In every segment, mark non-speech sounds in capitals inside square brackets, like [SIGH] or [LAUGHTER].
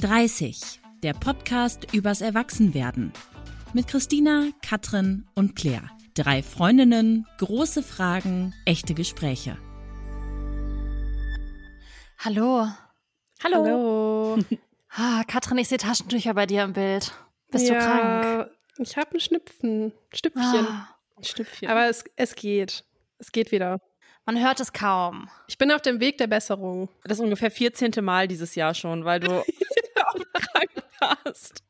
30, der Podcast übers Erwachsenwerden. Mit Christina, Katrin und Claire. Drei Freundinnen, große Fragen, echte Gespräche. Hallo. Hallo. Hallo. [LAUGHS] Ah, Katrin, ich sehe Taschentücher bei dir im Bild. Bist ja, du krank? Ich habe einen Schnüpfen. Stüpfchen. Ah, Stüpfchen. Aber es, es geht. Es geht wieder. man hört es kaum. Ich bin auf dem Weg der Besserung. das ist ungefähr 14. Mal dieses Jahr schon, weil du [LAUGHS] krank warst.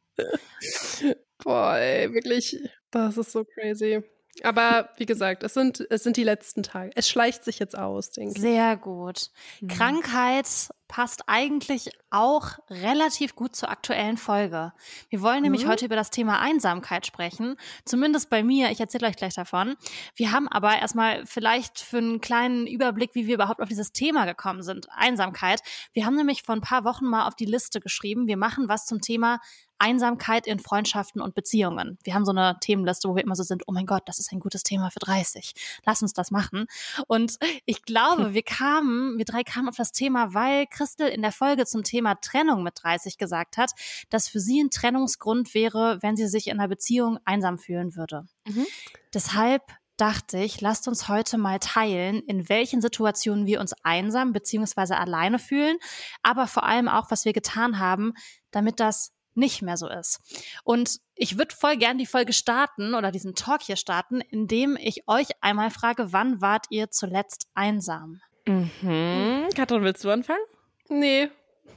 Boah, ey, wirklich. Das ist so crazy. Aber wie gesagt, es sind, es sind die letzten Tage. Es schleicht sich jetzt aus, denke ich. Sehr gut. Krankheit passt eigentlich auch relativ gut zur aktuellen Folge. Wir wollen nämlich Mhm. heute über das Thema Einsamkeit sprechen. Zumindest bei mir. Ich erzähle euch gleich davon. Wir haben aber erstmal vielleicht für einen kleinen Überblick, wie wir überhaupt auf dieses Thema gekommen sind. Einsamkeit. Wir haben nämlich vor ein paar Wochen mal auf die Liste geschrieben. Wir machen was zum Thema Einsamkeit in Freundschaften und Beziehungen. Wir haben so eine Themenliste, wo wir immer so sind, oh mein Gott, das ist ein gutes Thema für 30. Lass uns das machen. Und ich glaube, wir kamen, wir drei kamen auf das Thema, weil Christel in der Folge zum Thema Trennung mit 30 gesagt hat, dass für sie ein Trennungsgrund wäre, wenn sie sich in einer Beziehung einsam fühlen würde. Mhm. Deshalb dachte ich, lasst uns heute mal teilen, in welchen Situationen wir uns einsam beziehungsweise alleine fühlen, aber vor allem auch, was wir getan haben, damit das nicht mehr so ist. Und ich würde voll gern die Folge starten oder diesen Talk hier starten, indem ich euch einmal frage, wann wart ihr zuletzt einsam? Mhm. Katrin, willst du anfangen? Nee.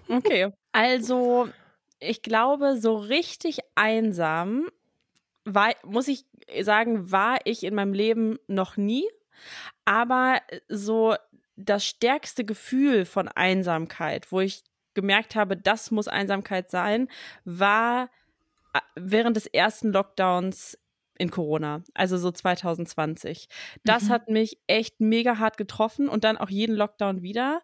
Okay. Also, ich glaube, so richtig einsam war, muss ich sagen, war ich in meinem Leben noch nie. Aber so das stärkste Gefühl von Einsamkeit, wo ich gemerkt habe, das muss Einsamkeit sein, war äh, während des ersten Lockdowns in Corona, also so 2020. Das Mhm. hat mich echt mega hart getroffen und dann auch jeden Lockdown wieder.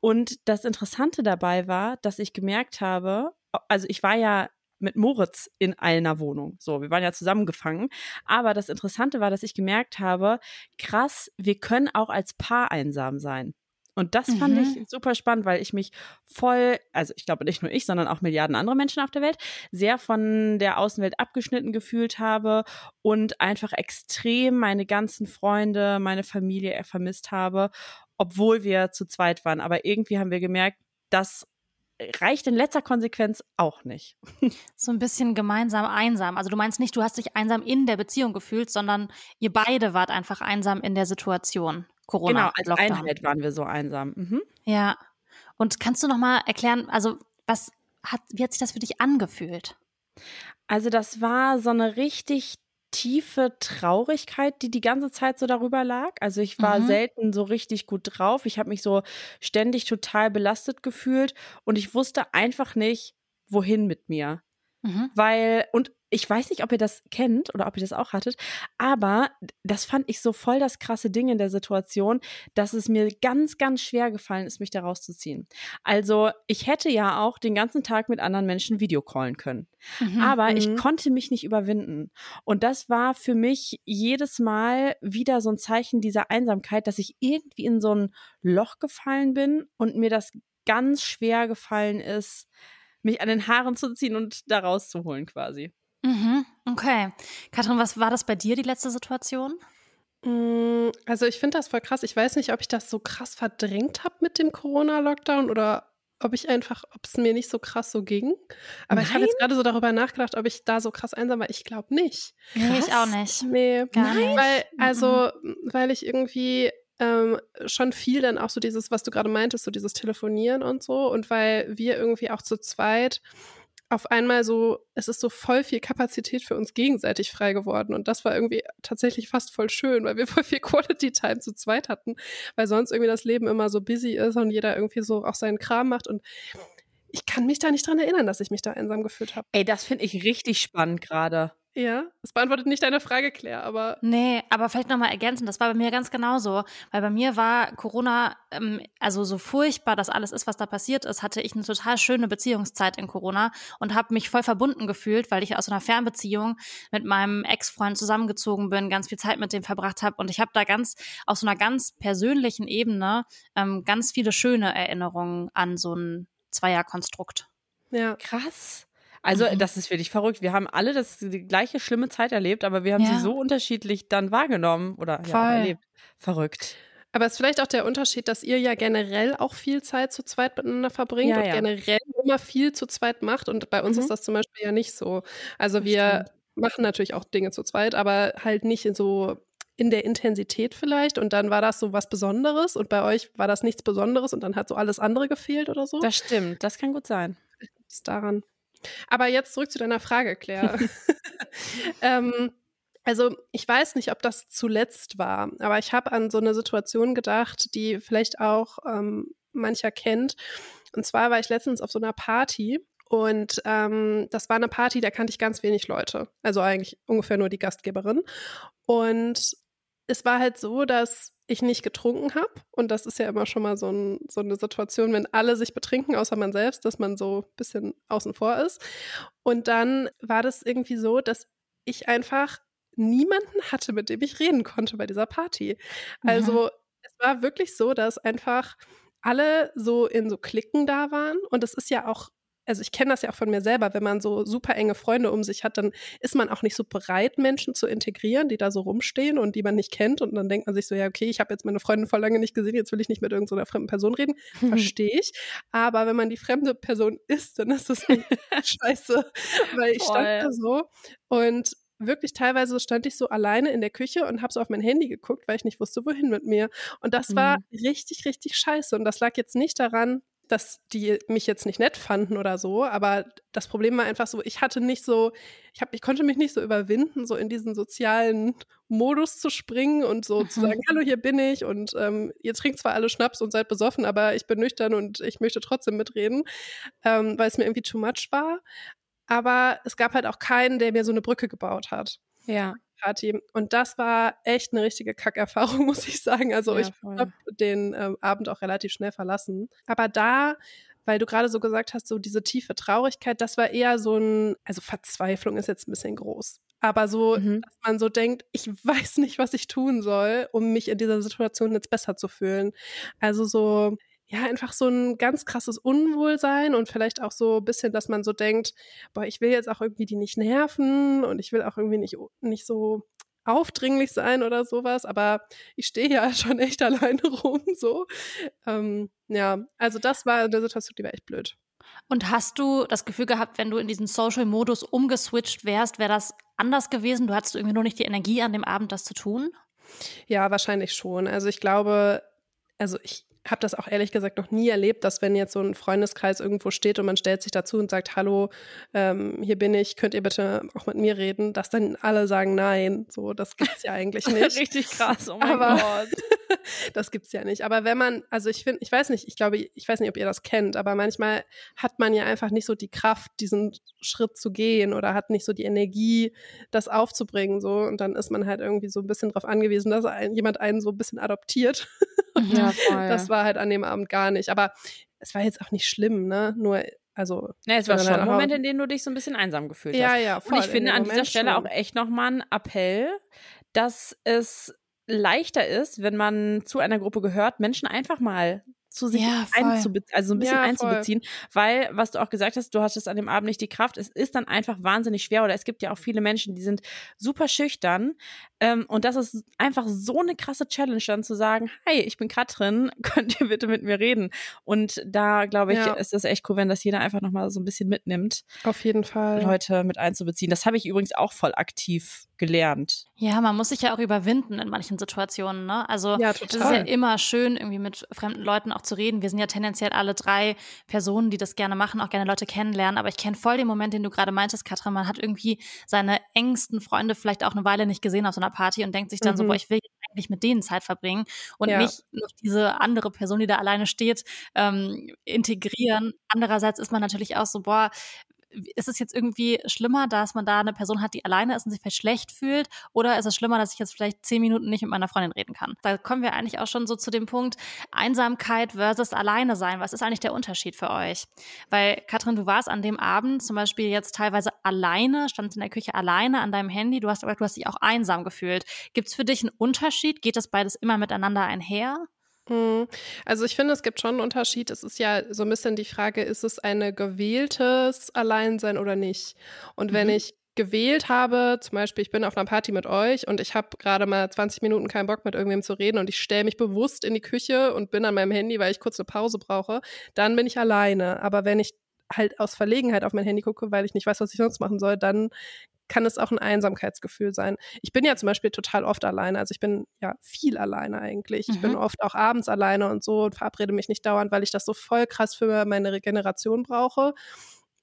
Und das Interessante dabei war, dass ich gemerkt habe, also ich war ja mit Moritz in einer Wohnung. So, wir waren ja zusammengefangen. Aber das Interessante war, dass ich gemerkt habe, krass, wir können auch als Paar einsam sein. Und das fand Mhm. ich super spannend, weil ich mich voll, also ich glaube nicht nur ich, sondern auch Milliarden andere Menschen auf der Welt, sehr von der Außenwelt abgeschnitten gefühlt habe und einfach extrem meine ganzen Freunde, meine Familie vermisst habe, obwohl wir zu zweit waren. Aber irgendwie haben wir gemerkt, das reicht in letzter Konsequenz auch nicht. [LAUGHS] So ein bisschen gemeinsam einsam. Also du meinst nicht, du hast dich einsam in der Beziehung gefühlt, sondern ihr beide wart einfach einsam in der Situation. Corona. genau, als Lockdown. Einheit waren wir so einsam. Mhm. Ja. Und kannst du noch mal erklären, also was hat, wie hat sich das für dich angefühlt? Also das war so eine richtig tiefe Traurigkeit, die die ganze Zeit so darüber lag. Also ich war Mhm. selten so richtig gut drauf. Ich habe mich so ständig total belastet gefühlt und ich wusste einfach nicht, wohin mit mir. Mhm. Weil, und ich weiß nicht, ob ihr das kennt oder ob ihr das auch hattet, aber das fand ich so voll das krasse Ding in der Situation, dass es mir ganz, ganz schwer gefallen ist, mich da rauszuziehen. Also, ich hätte ja auch den ganzen Tag mit anderen Menschen Videocallen können. Mhm. Aber ich Mhm. konnte mich nicht überwinden. Und das war für mich jedes Mal wieder so ein Zeichen dieser Einsamkeit, dass ich irgendwie in so ein Loch gefallen bin und mir das ganz schwer gefallen ist, mich an den Haaren zu ziehen und da rauszuholen quasi. Mhm. Okay. Katrin, was war das bei dir, die letzte Situation? Mm, Also ich finde das voll krass. Ich weiß nicht, ob ich das so krass verdrängt habe mit dem Corona-Lockdown oder ob ich einfach, ob es mir nicht so krass so ging. Aber ich habe Nein? jetzt gerade so darüber nachgedacht, ob ich da so krass einsam war. Ich glaube nicht. Nee, ich auch nicht. Nee. Gar nicht. Weil, Mhm. also, weil ich irgendwie ähm, schon viel dann auch so dieses, was du gerade meintest, so dieses Telefonieren und so. Und weil wir irgendwie auch zu zweit auf einmal so, es ist so voll viel Kapazität für uns gegenseitig frei geworden. Und das war irgendwie tatsächlich fast voll schön, weil wir [LAUGHS] voll viel Quality Time zu zweit hatten, weil sonst irgendwie das Leben immer so busy ist und jeder irgendwie so auch seinen Kram macht. Und ich kann mich da nicht dran erinnern, dass ich mich da einsam gefühlt habe. Ey, das finde ich richtig spannend gerade. Ja, das beantwortet nicht deine Frage, Claire, aber Nee, aber vielleicht nochmal ergänzen, das war bei mir ganz genauso. Weil bei mir war Corona, ähm, also so furchtbar das alles ist, was da passiert ist, hatte ich eine total schöne Beziehungszeit in Corona und habe mich voll verbunden gefühlt, weil ich aus einer Fernbeziehung mit meinem Ex-Freund zusammengezogen bin, ganz viel Zeit mit dem verbracht habe und ich habe da ganz auf so einer ganz persönlichen Ebene ähm, ganz viele schöne Erinnerungen an so ein Zweierkonstrukt. Ja. Krass. Also, Mhm. das ist wirklich verrückt. Wir haben alle das, die gleiche schlimme Zeit erlebt, aber wir haben Ja. sie so unterschiedlich dann wahrgenommen oder ja, erlebt. Verrückt. Aber es ist vielleicht auch der Unterschied, dass ihr ja generell auch viel Zeit zu zweit miteinander verbringt Ja, und generell immer viel zu zweit macht. Und bei uns Mhm. ist das zum Beispiel ja nicht so. Also wir machen natürlich auch Dinge zu zweit, aber halt nicht in so in der Intensität vielleicht. Und dann war das so was Besonderes und bei euch war das nichts Besonderes und dann hat so alles andere gefehlt oder so. Das stimmt. Das kann gut sein. ist daran. Aber jetzt zurück zu deiner Frage, Claire. [LAUGHS] [LAUGHS] ähm, also ich weiß nicht, ob das zuletzt war, aber ich habe an so eine Situation gedacht, die vielleicht auch ähm, mancher kennt. Und zwar war ich letztens auf so einer Party und ähm, das war eine Party, da kannte ich ganz wenig Leute. Also eigentlich ungefähr nur die Gastgeberin. Und es war halt so, dass ich nicht getrunken habe. Und das ist ja immer schon mal so, ein, so eine Situation, wenn alle sich betrinken, außer man selbst, dass man so ein bisschen außen vor ist. Und dann war das irgendwie so, dass ich einfach niemanden hatte, mit dem ich reden konnte bei dieser Party. Also es war wirklich so, dass einfach alle so in so Klicken da waren. Und es ist ja auch also ich kenne das ja auch von mir selber, wenn man so super enge Freunde um sich hat, dann ist man auch nicht so bereit, Menschen zu integrieren, die da so rumstehen und die man nicht kennt. Und dann denkt man sich so, ja, okay, ich habe jetzt meine Freundin voll lange nicht gesehen, jetzt will ich nicht mit irgendeiner fremden Person reden. [LAUGHS] Verstehe ich. Aber wenn man die fremde Person ist, dann ist das echt [LAUGHS] scheiße. Weil ich stand Voll. da so und wirklich teilweise stand ich so alleine in der Küche und habe so auf mein Handy geguckt, weil ich nicht wusste, wohin mit mir. Und das war richtig, richtig scheiße. Und das lag jetzt nicht daran, dass die mich jetzt nicht nett fanden oder so, aber das Problem war einfach so, ich hatte nicht so, ich, hab, ich konnte mich nicht so überwinden, so in diesen sozialen Modus zu springen und so zu sagen, hallo, hier bin ich und ähm, ihr trinkt zwar alle Schnaps und seid besoffen, aber ich bin nüchtern und ich möchte trotzdem mitreden, ähm, weil es mir irgendwie too much war. Aber es gab halt auch keinen, der mir so eine Brücke gebaut hat. Ja. Party. Und das war echt eine richtige Kackerfahrung, [LAUGHS] muss ich sagen. Also Ja, ich habe den ähm, Abend auch relativ schnell verlassen. Aber da, weil du gerade so gesagt hast, so diese tiefe Traurigkeit, das war eher so ein, also Verzweiflung ist jetzt ein bisschen groß. Aber so, Mhm. dass man so denkt, ich weiß nicht, was ich tun soll, um mich in dieser Situation jetzt besser zu fühlen. Also so, ja, einfach so ein ganz krasses Unwohlsein und vielleicht auch so ein bisschen, dass man so denkt, boah, ich will jetzt auch irgendwie die nicht nerven und ich will auch irgendwie nicht, nicht so aufdringlich sein oder sowas, aber ich stehe ja [LAUGHS] schon echt alleine rum, so. Ähm, ja, also das war eine Situation, die war echt blöd. Und hast du das Gefühl gehabt, wenn du in diesen Social-Modus umgeswitcht wärst, wäre das anders gewesen? Du hattest irgendwie nur nicht die Energie an dem Abend, das zu tun? Ja, wahrscheinlich schon. Also ich glaube, also ich habe das auch ehrlich gesagt noch nie erlebt, dass wenn jetzt so ein Freundeskreis irgendwo steht und man stellt sich dazu und sagt, hallo, ähm, hier bin ich, könnt ihr bitte auch mit mir reden, dass dann alle sagen nein. So, das gibt's ja eigentlich [LAUGHS] nicht. Richtig krass, oh mein Aber- Gott. [LAUGHS] das gibt's ja nicht. Aber wenn man, also ich finde, ich weiß nicht, ich glaube, ich weiß nicht, ob ihr das kennt, aber manchmal hat man ja einfach nicht so die Kraft, diesen Schritt zu gehen oder hat nicht so die Energie, das aufzubringen, so. Und dann ist man halt irgendwie so ein bisschen darauf angewiesen, dass ein, jemand einen so ein bisschen adoptiert. Ja, [LAUGHS] voll. Das war halt an dem Abend gar nicht. Aber es war jetzt auch nicht schlimm, ne? Nur, also. Ja, es war schon ein Moment, in dem du dich so ein bisschen einsam gefühlt Ja, hast. ja, Und voll. ich in finde an dieser Stelle schon. auch echt nochmal ein Appell, dass es leichter ist, wenn man zu einer Gruppe gehört, Menschen einfach mal zu sich Ja, einzubeziehen, also so ein bisschen Ja, einzubeziehen, weil, was du auch gesagt hast, du hattest an dem Abend nicht die Kraft, es ist dann einfach wahnsinnig schwer oder es gibt ja auch viele Menschen, die sind super schüchtern ähm, und das ist einfach so eine krasse Challenge dann zu sagen, hi, ich bin Katrin, [LAUGHS] könnt ihr bitte mit mir reden und da glaube ich, Ja. ist das echt cool, wenn das jeder einfach nochmal so ein bisschen mitnimmt, Auf jeden Fall. Leute mit einzubeziehen. Das habe ich übrigens auch voll aktiv gelernt. Ja, man muss sich ja auch überwinden in manchen Situationen. Ne? Also Ja, es ist ja total. immer schön, irgendwie mit fremden Leuten auch zu reden. Wir sind ja tendenziell alle drei Personen, die das gerne machen, auch gerne Leute kennenlernen. Aber ich kenne voll den Moment, den du gerade meintest, Katrin. Man hat irgendwie seine engsten Freunde vielleicht auch eine Weile nicht gesehen auf so einer Party und denkt sich dann so, Mhm. boah, ich will jetzt eigentlich mit denen Zeit verbringen und Ja. nicht noch diese andere Person, die da alleine steht, ähm, integrieren. Andererseits ist man natürlich auch so, boah, ist es jetzt irgendwie schlimmer, dass man da eine Person hat, die alleine ist und sich vielleicht schlecht fühlt? Oder ist es schlimmer, dass ich jetzt vielleicht zehn Minuten nicht mit meiner Freundin reden kann? Da kommen wir eigentlich auch schon so zu dem Punkt Einsamkeit versus alleine sein. Was ist eigentlich der Unterschied für euch? Weil, Katrin, du warst an dem Abend zum Beispiel jetzt teilweise alleine, standst in der Küche alleine an deinem Handy. Du hast aber, du hast dich auch einsam gefühlt. Gibt es für dich einen Unterschied? Geht das beides immer miteinander einher? Mhm. Also ich finde, es gibt schon einen Unterschied. Es ist ja so ein bisschen die Frage, ist es ein gewähltes Alleinsein oder nicht? Und wenn Mhm. ich gewählt habe, zum Beispiel, ich bin auf einer Party mit euch und ich habe gerade mal 20 Minuten keinen Bock mit irgendwem zu reden und ich stelle mich bewusst in die Küche und bin an meinem Handy, weil ich kurz eine Pause brauche, dann bin ich alleine. Aber wenn ich halt aus Verlegenheit auf mein Handy gucke, weil ich nicht weiß, was ich sonst machen soll, dann kann es auch ein Einsamkeitsgefühl sein. Ich bin ja zum Beispiel total oft alleine. Also ich bin ja viel alleine eigentlich. Ich bin Mhm. oft auch abends alleine und so und verabrede mich nicht dauernd, weil ich das so voll krass für meine Regeneration brauche.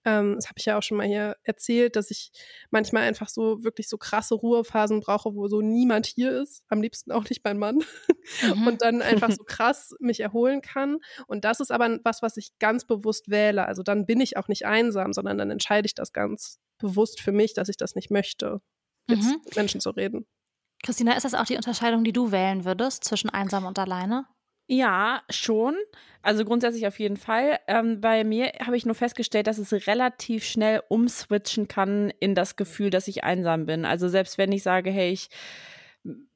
Ähm, das habe ich ja auch schon mal hier erzählt, dass ich manchmal einfach so wirklich so krasse Ruhephasen brauche, wo so niemand hier ist. Am liebsten auch nicht mein Mann. [LAUGHS] Mhm. Und dann einfach [LAUGHS] so krass mich erholen kann. Und das ist aber was, was ich ganz bewusst wähle. Also dann bin ich auch nicht einsam, sondern dann entscheide ich das ganz bewusst für mich, dass ich das nicht möchte, jetzt Mhm. mit Menschen zu reden. Christina, ist das auch die Unterscheidung, die du wählen würdest zwischen einsam und alleine? Ja, schon. Also grundsätzlich auf jeden Fall. Ähm, bei mir habe ich nur festgestellt, dass es relativ schnell umswitchen kann in das Gefühl, dass ich einsam bin. Also selbst wenn ich sage, hey, ich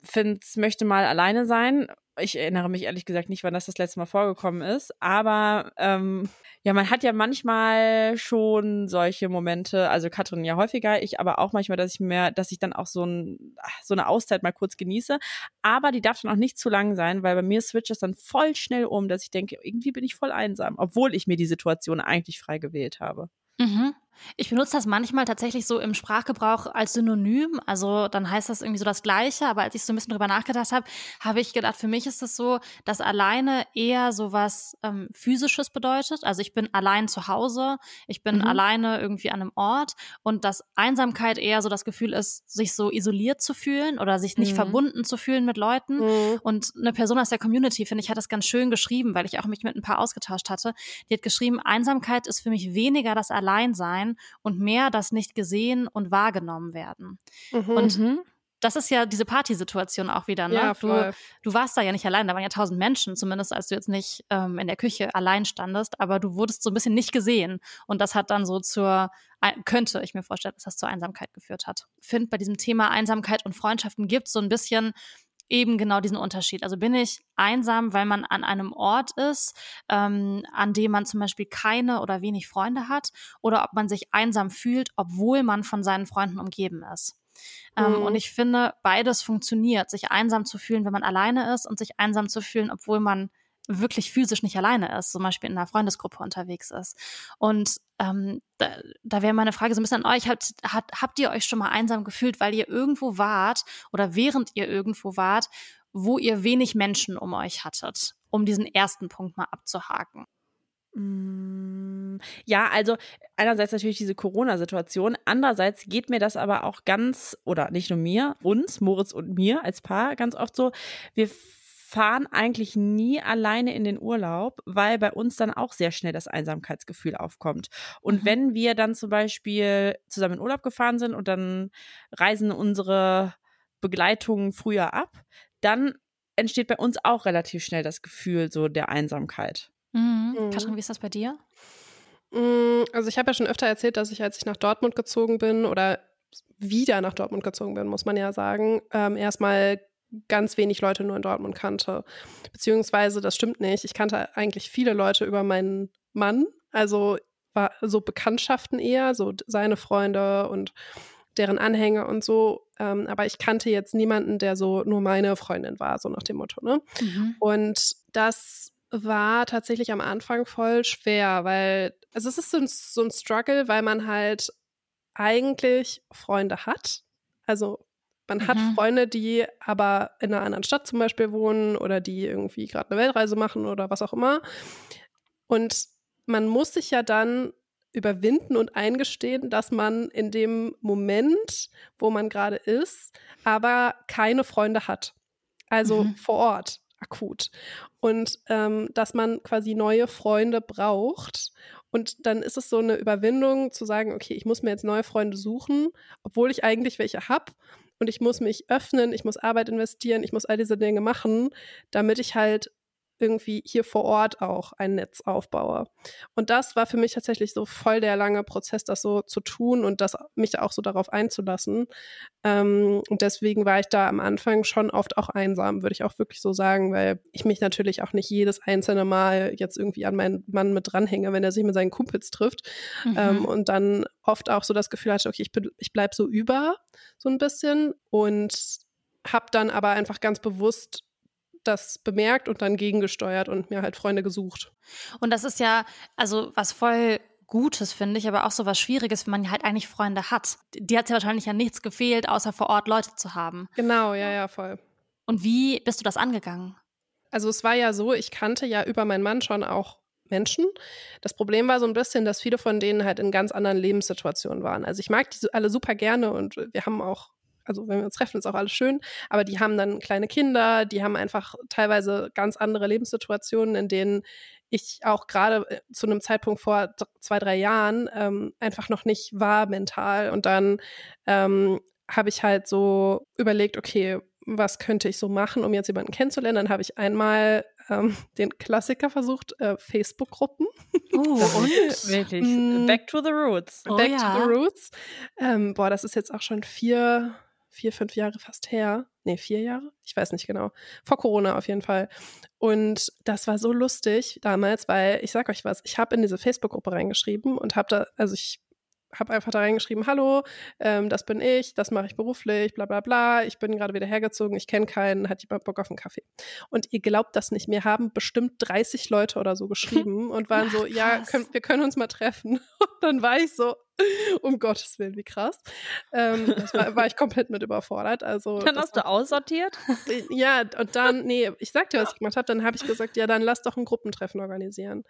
find's, möchte mal alleine sein. Ich erinnere mich ehrlich gesagt nicht, wann das das letzte Mal vorgekommen ist. Aber ähm, ja, man hat ja manchmal schon solche Momente, also Katrin ja häufiger, ich aber auch manchmal, dass ich mir, dass ich dann auch so, ein, so eine Auszeit mal kurz genieße. Aber die darf dann auch nicht zu lang sein, weil bei mir switcht es dann voll schnell um, dass ich denke, irgendwie bin ich voll einsam, obwohl ich mir die Situation eigentlich frei gewählt habe. Mhm. Ich benutze das manchmal tatsächlich so im Sprachgebrauch als Synonym. Also dann heißt das irgendwie so das Gleiche. Aber als ich so ein bisschen drüber nachgedacht habe, habe ich gedacht, für mich ist es so, dass alleine eher so was ähm, Physisches bedeutet. Also ich bin allein zu Hause, ich bin Mhm. alleine irgendwie an einem Ort und dass Einsamkeit eher so das Gefühl ist, sich so isoliert zu fühlen oder sich nicht Mhm. verbunden zu fühlen mit Leuten. Mhm. Und eine Person aus der Community, finde ich, hat das ganz schön geschrieben, weil ich auch mich mit ein paar ausgetauscht hatte. Die hat geschrieben, Einsamkeit ist für mich weniger das Alleinsein und mehr das nicht gesehen und wahrgenommen werden. Mhm. Und Mhm. das ist ja diese Partysituation auch wieder, ne? ja, du, du warst da ja nicht allein, da waren ja tausend Menschen, zumindest als du jetzt nicht ähm, in der Küche allein standest, aber du wurdest so ein bisschen nicht gesehen. Und das hat dann so zur, könnte ich mir vorstellen, dass das zur Einsamkeit geführt hat. Ich finde, bei diesem Thema Einsamkeit und Freundschaften gibt es so ein bisschen eben genau diesen Unterschied. Also bin ich einsam, weil man an einem Ort ist, ähm, an dem man zum Beispiel keine oder wenig Freunde hat, oder ob man sich einsam fühlt, obwohl man von seinen Freunden umgeben ist. Ähm, Mhm. und ich finde, beides funktioniert, sich einsam zu fühlen, wenn man alleine ist und sich einsam zu fühlen, obwohl man wirklich physisch nicht alleine ist, zum Beispiel in einer Freundesgruppe unterwegs ist. Und ähm, da, da wäre meine Frage so ein bisschen an euch, habt, hat, habt ihr euch schon mal einsam gefühlt, weil ihr irgendwo wart oder während ihr irgendwo wart, wo ihr wenig Menschen um euch hattet, um diesen ersten Punkt mal abzuhaken? Mm, Ja, also einerseits natürlich diese Corona-Situation, andererseits geht mir das aber auch ganz, oder nicht nur mir, uns, Moritz und mir als Paar ganz oft so, wir fahren eigentlich nie alleine in den Urlaub, weil bei uns dann auch sehr schnell das Einsamkeitsgefühl aufkommt. Und Mhm. wenn wir dann zum Beispiel zusammen in Urlaub gefahren sind und dann reisen unsere Begleitungen früher ab, dann entsteht bei uns auch relativ schnell das Gefühl so der Einsamkeit. Mhm. Mhm. Katrin, wie ist das bei dir? Mm, Also ich habe ja schon öfter erzählt, dass ich, als ich nach Dortmund gezogen bin oder wieder nach Dortmund gezogen bin, muss man ja sagen, ähm, erstmal ganz wenig Leute nur in Dortmund kannte. Beziehungsweise, das stimmt nicht. Ich kannte eigentlich viele Leute über meinen Mann. Also war so Bekanntschaften eher, so seine Freunde und deren Anhänger und so. Ähm, aber ich kannte jetzt niemanden, der so nur meine Freundin war, so nach dem Motto, ne? Mhm. Und das war tatsächlich am Anfang voll schwer, weil, also es ist so ein, so ein Struggle, weil man halt eigentlich Freunde hat. Also man hat Mhm. Freunde, die aber in einer anderen Stadt zum Beispiel wohnen oder die irgendwie gerade eine Weltreise machen oder was auch immer. Und man muss sich ja dann überwinden und eingestehen, dass man in dem Moment, wo man gerade ist, aber keine Freunde hat. Also Mhm. vor Ort, akut. Und ähm, dass man quasi neue Freunde braucht. Und dann ist es so eine Überwindung zu sagen, okay, ich muss mir jetzt neue Freunde suchen, obwohl ich eigentlich welche habe. Und ich muss mich öffnen, ich muss Arbeit investieren, ich muss all diese Dinge machen, damit ich halt irgendwie hier vor Ort auch ein Netz aufbaue. Und das war für mich tatsächlich so voll der lange Prozess, das so zu tun und das mich auch so darauf einzulassen. Ähm, und deswegen war ich da am Anfang schon oft auch einsam, würde ich auch wirklich so sagen, weil ich mich natürlich auch nicht jedes einzelne Mal jetzt irgendwie an meinen Mann mit dranhänge, wenn er sich mit seinen Kumpels trifft. Mhm. Ähm, und dann oft auch so das Gefühl hatte, okay, ich, ich bleib so über, so ein bisschen. Und habe dann aber einfach ganz bewusst das bemerkt und dann gegengesteuert und mir halt Freunde gesucht. Und das ist ja, also was voll Gutes, finde ich, aber auch so was Schwieriges, wenn man halt eigentlich Freunde hat. Die hat ja wahrscheinlich ja nichts gefehlt, außer vor Ort Leute zu haben. Genau, ja, ja, voll. Und wie bist du das angegangen? Also es war ja so, ich kannte ja über meinen Mann schon auch Menschen. Das Problem war so ein bisschen, dass viele von denen halt in ganz anderen Lebenssituationen waren. Also ich mag die alle super gerne und wir haben auch also wenn wir uns treffen, ist auch alles schön, aber die haben dann kleine Kinder, die haben einfach teilweise ganz andere Lebenssituationen, in denen ich auch gerade äh, zu einem Zeitpunkt vor zwei, drei Jahren ähm, einfach noch nicht war mental. Und dann ähm, habe ich halt so überlegt, okay, was könnte ich so machen, um jetzt jemanden kennenzulernen? Dann habe ich einmal ähm, [LAUGHS] den Klassiker versucht, äh, Facebook-Gruppen. [LAUGHS] Uh, und? Wirklich. Back to the roots. Back oh, ja. to the roots. Ähm, boah, das ist jetzt auch schon vier, vier, fünf Jahre fast her. Nee, vier Jahre? Ich weiß nicht genau. Vor Corona auf jeden Fall. Und das war so lustig damals, weil ich sag euch was, ich habe in diese Facebook-Gruppe reingeschrieben und habe da, also ich habe einfach da reingeschrieben, hallo, ähm, das bin ich, das mache ich beruflich, bla bla bla, ich bin gerade wieder hergezogen, ich kenne keinen, hat jemand Bock auf einen Kaffee. Und ihr glaubt das nicht, mir haben bestimmt 30 Leute oder so geschrieben [LAUGHS] und waren so, ja, können, wir können uns mal treffen. [LAUGHS] Und dann war ich so, um Gottes Willen, wie krass. Ähm, das war, war, ich komplett mit überfordert. Also, [LAUGHS] dann hast du aussortiert? [LAUGHS] Ja, und dann, nee, ich sag dir, was ich gemacht habe, dann habe ich gesagt, ja, dann lass doch ein Gruppentreffen organisieren.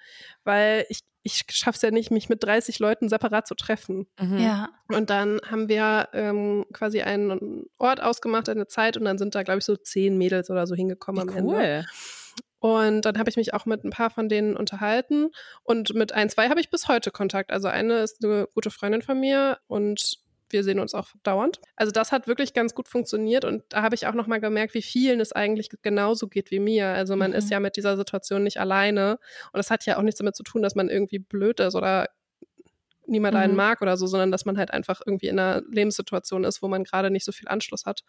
Weil ich, ich schaffe es ja nicht, mich mit 30 Leuten separat zu treffen. Mhm. Ja. Und dann haben wir ähm, quasi einen Ort ausgemacht, eine Zeit, und dann sind da, glaube ich, so zehn Mädels oder so hingekommen wie am cool. Ende. Und dann habe ich mich auch mit ein paar von denen unterhalten. Und mit ein, zwei habe ich bis heute Kontakt. Also eine ist eine gute Freundin von mir und wir sehen uns auch dauernd. Also das hat wirklich ganz gut funktioniert und da habe ich auch nochmal gemerkt, wie vielen es eigentlich genauso geht wie mir. Also man mhm. ist ja mit dieser Situation nicht alleine und das hat ja auch nichts damit zu tun, dass man irgendwie blöd ist oder niemand mhm. einen mag oder so, sondern dass man halt einfach irgendwie in einer Lebenssituation ist, wo man gerade nicht so viel Anschluss hat.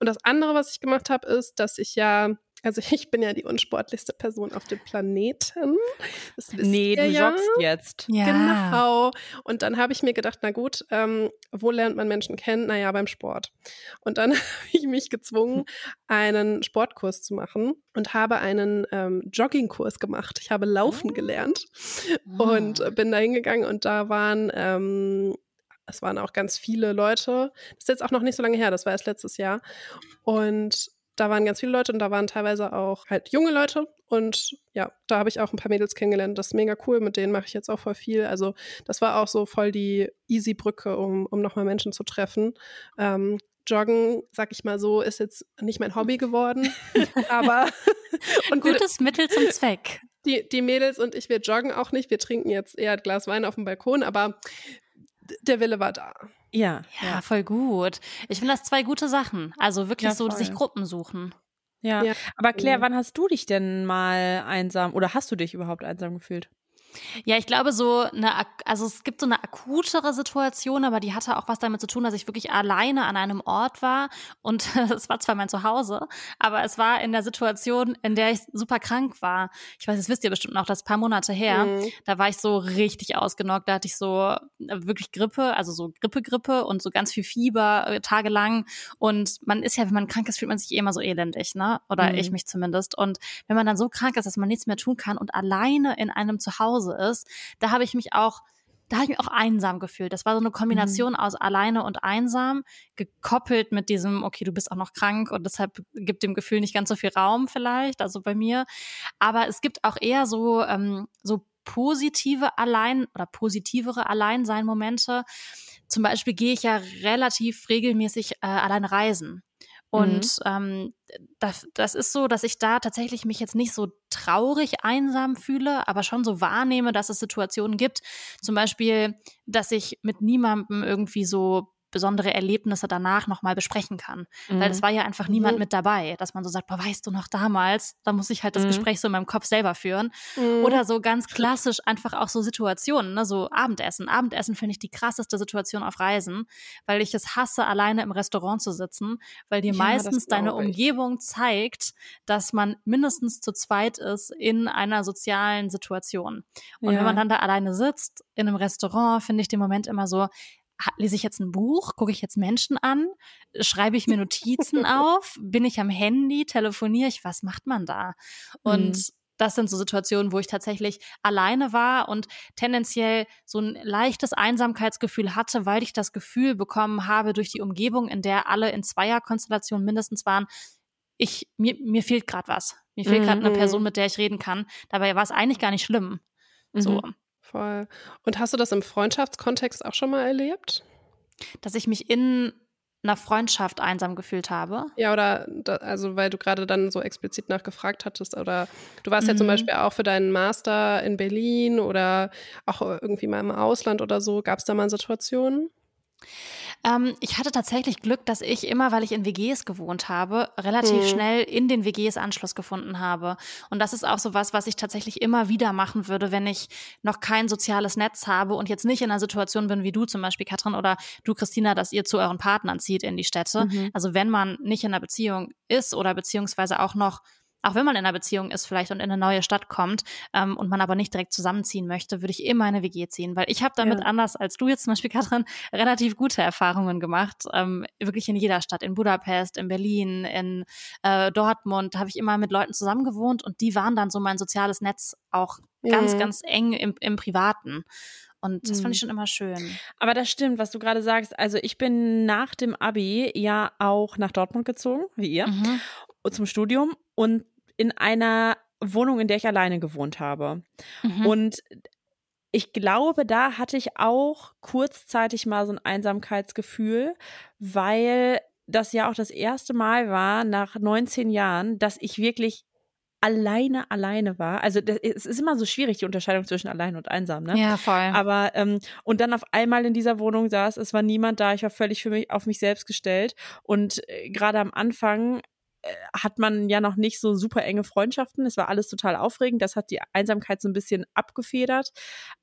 Und das andere, was ich gemacht habe, ist, dass ich ja also ich bin ja die unsportlichste Person auf dem Planeten. Das nee, du ja. joggst jetzt. Ja. Genau. Und dann habe ich mir gedacht, na gut, ähm, wo lernt man Menschen kennen? Naja, beim Sport. Und dann [LAUGHS] habe ich mich gezwungen, einen Sportkurs zu machen und habe einen ähm, Joggingkurs gemacht. Ich habe Laufen oh. gelernt oh. und bin da hingegangen und da waren ähm, es waren auch ganz viele Leute. Das ist jetzt auch noch nicht so lange her, das war erst letztes Jahr. Und da waren ganz viele Leute und da waren teilweise auch halt junge Leute. Und ja, da habe ich auch ein paar Mädels kennengelernt. Das ist mega cool. Mit denen mache ich jetzt auch voll viel. Also, das war auch so voll die easy Brücke, um, um nochmal Menschen zu treffen. Ähm, Joggen, sag ich mal so, ist jetzt nicht mein Hobby geworden. [LAUGHS] aber. [LAUGHS] und Gutes Mittel zum Zweck. Die, die Mädels und ich, wir joggen auch nicht. Wir trinken jetzt eher ein Glas Wein auf dem Balkon, aber der Wille war da. Ja. Ja, voll gut. Ich finde das zwei gute Sachen. Also wirklich ja, so, sich Gruppen suchen. Ja. ja. Aber Claire, wann hast du dich denn mal einsam oder hast du dich überhaupt einsam gefühlt? Ja, ich glaube so eine, also es gibt so eine akutere Situation, aber die hatte auch was damit zu tun, dass ich wirklich alleine an einem Ort war und [LAUGHS] es war zwar mein Zuhause, aber es war in der Situation, in der ich super krank war. Ich weiß, das wisst ihr bestimmt noch, das paar Monate her. Mhm. Da war ich so richtig ausgenockt, da hatte ich so äh, wirklich Grippe, also so Grippe-Grippe und so ganz viel Fieber äh, tagelang und man ist ja, wenn man krank ist, fühlt man sich eh immer so elendig, ne? Oder mhm. ich mich zumindest und wenn man dann so krank ist, dass man nichts mehr tun kann und alleine in einem Zuhause Hause ist, da habe ich mich auch da habe ich mich auch einsam gefühlt. Das war so eine Kombination mhm. aus alleine und einsam, gekoppelt mit diesem, okay, du bist auch noch krank und deshalb gibt dem Gefühl nicht ganz so viel Raum vielleicht, also bei mir. Aber es gibt auch eher so, ähm, so positive Allein- oder positivere Alleinsein-Momente. Zum Beispiel gehe ich ja relativ regelmäßig äh, alleine reisen. Und mhm. ähm, das, das ist so, dass ich da tatsächlich mich jetzt nicht so traurig einsam fühle, aber schon so wahrnehme, dass es Situationen gibt. Zum Beispiel, dass ich mit niemandem irgendwie so besondere Erlebnisse danach nochmal besprechen kann. Mhm. Weil es war ja einfach niemand mhm. mit dabei, dass man so sagt, boah, weißt du noch damals, da muss ich halt das mhm. Gespräch so in meinem Kopf selber führen. Mhm. Oder so ganz klassisch einfach auch so Situationen, ne? so Abendessen. Abendessen finde ich die krasseste Situation auf Reisen, weil ich es hasse, alleine im Restaurant zu sitzen, weil dir ja, meistens deine Umgebung zeigt, dass man mindestens zu zweit ist in einer sozialen Situation. Und ja. wenn man dann da alleine sitzt in einem Restaurant, finde ich den Moment immer so, lese ich jetzt ein Buch, gucke ich jetzt Menschen an, schreibe ich mir Notizen [LAUGHS] auf, bin ich am Handy, telefoniere ich, was macht man da? Und mhm. das sind so Situationen, wo ich tatsächlich alleine war und tendenziell so ein leichtes Einsamkeitsgefühl hatte, weil ich das Gefühl bekommen habe durch die Umgebung, in der alle in Zweierkonstellationen mindestens waren, ich mir mir fehlt gerade was. Mir fehlt gerade eine Person, mhm. mit der ich reden kann. Dabei war es eigentlich gar nicht schlimm. So. Mhm. Voll. Und hast du das im Freundschaftskontext auch schon mal erlebt? Dass ich mich in einer Freundschaft einsam gefühlt habe. Ja, oder da, also weil du gerade dann so explizit nachgefragt hattest, oder du warst mhm. ja zum mhm. Beispiel auch für deinen Master in Berlin oder auch irgendwie mal im Ausland oder so. Gab es da mal Situationen? Ähm, ich hatte tatsächlich Glück, dass ich immer, weil ich in WGs gewohnt habe, relativ mhm. schnell in den WGs Anschluss gefunden habe. Und das ist auch so was, was ich tatsächlich immer wieder machen würde, wenn ich noch kein soziales Netz habe und jetzt nicht in einer Situation bin wie du zum Beispiel, Katrin, oder du, Christina, dass ihr zu euren Partnern zieht in die Städte. Mhm. Also wenn man nicht in einer Beziehung ist oder beziehungsweise auch noch auch wenn man in einer Beziehung ist vielleicht und in eine neue Stadt kommt ähm, und man aber nicht direkt zusammenziehen möchte, würde ich immer eine WG ziehen, weil ich habe damit ja. anders als du jetzt zum Beispiel, Katrin, relativ gute Erfahrungen gemacht. Ähm, wirklich in jeder Stadt, in Budapest, in Berlin, in äh, Dortmund, habe ich immer mit Leuten zusammen gewohnt und die waren dann so mein soziales Netz auch ganz, mhm. ganz eng im, im Privaten. Und das fand ich mhm. schon immer schön. Aber das stimmt, was du gerade sagst. Also ich bin nach dem Abi ja auch nach Dortmund gezogen, wie ihr, mhm. zum Studium. Und in einer Wohnung, in der ich alleine gewohnt habe. Mhm. Und ich glaube, da hatte ich auch kurzzeitig mal so ein Einsamkeitsgefühl, weil das ja auch das erste Mal war nach 19 Jahren, dass ich wirklich alleine alleine war. Also das, es ist immer so schwierig, die Unterscheidung zwischen allein und einsam, ne? Ja, voll. Aber ähm, und dann auf einmal in dieser Wohnung saß, es war niemand da, ich war völlig für mich auf mich selbst gestellt. Und äh, gerade am Anfang hat man ja noch nicht so super enge Freundschaften. Es war alles total aufregend. Das hat die Einsamkeit so ein bisschen abgefedert.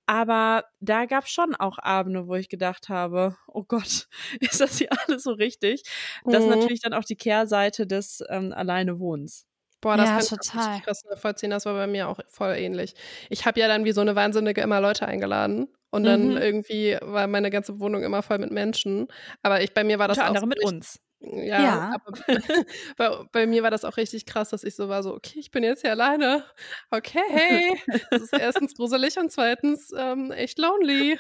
Aber da gab es schon auch Abende, wo ich gedacht habe, oh Gott, [LAUGHS] ist das hier alles so richtig? Das ist mhm. natürlich dann auch die Kehrseite des ähm, Alleine-Wohnens. Boah, das ja, kann total. ich krass nachvollziehen. Das war bei mir auch voll ähnlich. Ich habe ja dann wie so eine Wahnsinnige immer Leute eingeladen. Und dann mhm. irgendwie war meine ganze Wohnung immer voll mit Menschen. Aber ich, bei mir war das Unter auch. Andere mit uns. Ja, ja. aber [LAUGHS] bei, bei, mir war das auch richtig krass, dass ich so war, so, okay, ich bin jetzt hier alleine. Okay, das ist erstens gruselig und zweitens ähm, echt lonely.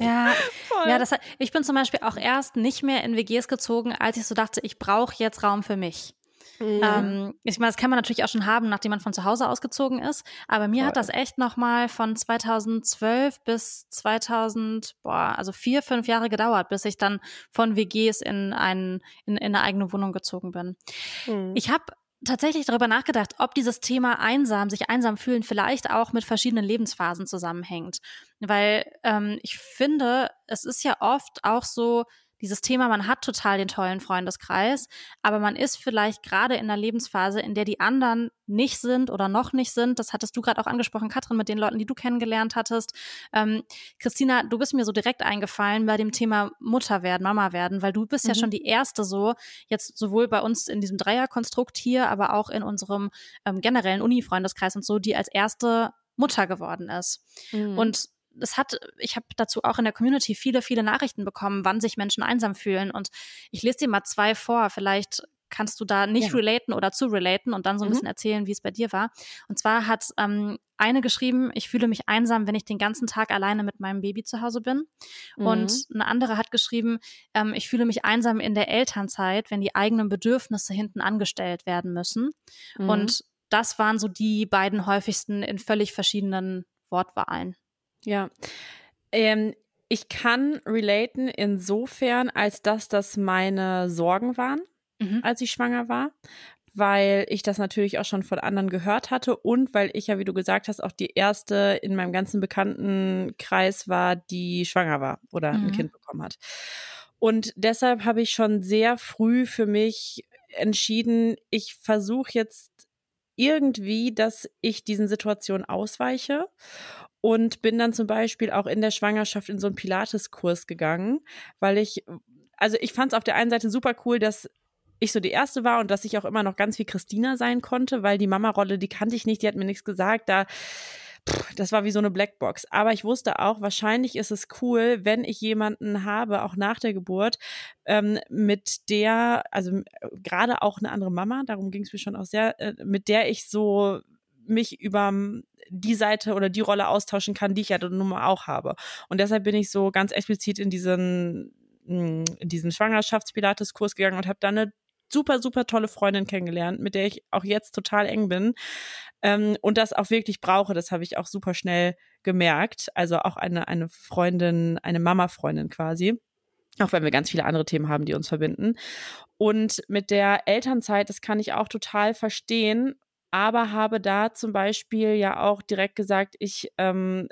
Ja, [LAUGHS] ja das hat, ich bin zum Beispiel auch erst nicht mehr in WGs gezogen, als ich so dachte, ich brauche jetzt Raum für mich. Mhm. Ähm, ich meine, das kann man natürlich auch schon haben, nachdem man von zu Hause ausgezogen ist. Aber mir Voll. hat das echt nochmal von 2012 bis 2000, boah, also vier, fünf Jahre gedauert, bis ich dann von WGs in, einen, in, in eine eigene Wohnung gezogen bin. Mhm. Ich habe tatsächlich darüber nachgedacht, ob dieses Thema einsam, sich einsam fühlen, vielleicht auch mit verschiedenen Lebensphasen zusammenhängt. Weil ähm, ich finde, es ist ja oft auch so, dieses Thema, man hat total den tollen Freundeskreis, aber man ist vielleicht gerade in einer Lebensphase, in der die anderen nicht sind oder noch nicht sind. Das hattest du gerade auch angesprochen, Katrin, mit den Leuten, die du kennengelernt hattest. Ähm, Christina, du bist mir so direkt eingefallen bei dem Thema Mutter werden, Mama werden, weil du bist mhm. ja schon die erste so, jetzt sowohl bei uns in diesem Dreierkonstrukt hier, aber auch in unserem ähm, generellen Uni-Freundeskreis und so, die als erste Mutter geworden ist. Mhm. Und es hat, ich habe dazu auch in der Community viele, viele Nachrichten bekommen, wann sich Menschen einsam fühlen. Und ich lese dir mal zwei vor. Vielleicht kannst du da nicht ja. relaten oder zu relaten und dann so ein mhm. bisschen erzählen, wie es bei dir war. Und zwar hat ähm, eine geschrieben, ich fühle mich einsam, wenn ich den ganzen Tag alleine mit meinem Baby zu Hause bin. Mhm. Und eine andere hat geschrieben, ähm, ich fühle mich einsam in der Elternzeit, wenn die eigenen Bedürfnisse hinten angestellt werden müssen. Mhm. Und das waren so die beiden häufigsten in völlig verschiedenen Wortwahlen. Ja. Ähm, ich kann relaten insofern, als dass das meine Sorgen waren, mhm. als ich schwanger war, weil ich das natürlich auch schon von anderen gehört hatte und weil ich ja, wie du gesagt hast, auch die erste in meinem ganzen Bekanntenkreis war, die schwanger war oder mhm. ein Kind bekommen hat. Und deshalb habe ich schon sehr früh für mich entschieden, ich versuche jetzt irgendwie, dass ich diesen Situationen ausweiche und bin dann zum Beispiel auch in der Schwangerschaft in so einen Pilates-Kurs gegangen, weil ich, also ich fand es auf der einen Seite super cool, dass ich so die erste war und dass ich auch immer noch ganz wie Christina sein konnte, weil die Mama-Rolle, die kannte ich nicht, die hat mir nichts gesagt. Da das war wie so eine Blackbox. Aber ich wusste auch, wahrscheinlich ist es cool, wenn ich jemanden habe, auch nach der Geburt, ähm, mit der, also äh, gerade auch eine andere Mama, darum ging es mir schon auch sehr, äh, mit der ich so mich über die Seite oder die Rolle austauschen kann, die ich ja nun mal auch habe. Und deshalb bin ich so ganz explizit in diesen hm, in diesen Schwangerschaftspilates-Kurs gegangen und habe dann eine super, super tolle Freundin kennengelernt, mit der ich auch jetzt total eng bin ähm, und das auch wirklich brauche. Das habe ich auch super schnell gemerkt. Also auch eine, eine Freundin, eine Mama-Freundin quasi. Auch wenn wir ganz viele andere Themen haben, die uns verbinden. Und mit der Elternzeit, das kann ich auch total verstehen, aber habe da zum Beispiel ja auch direkt gesagt, ich ähm,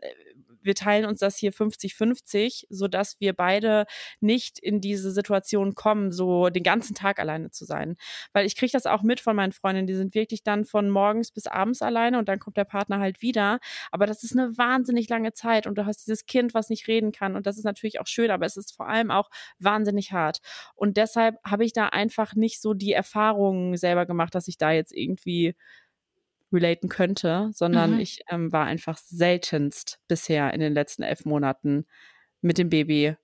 wir teilen uns das hier 50-50, sodass wir beide nicht in diese Situation kommen, so den ganzen Tag alleine zu sein. Weil ich kriege das auch mit von meinen Freundinnen, die sind wirklich dann von morgens bis abends alleine und dann kommt der Partner halt wieder. Aber das ist eine wahnsinnig lange Zeit und du hast dieses Kind, was nicht reden kann und das ist natürlich auch schön, aber es ist vor allem auch wahnsinnig hart. Und deshalb habe ich da einfach nicht so die Erfahrungen selber gemacht, dass ich da jetzt irgendwie relaten könnte, sondern mhm. ich ähm, war einfach seltenst bisher in den letzten elf Monaten mit dem Baby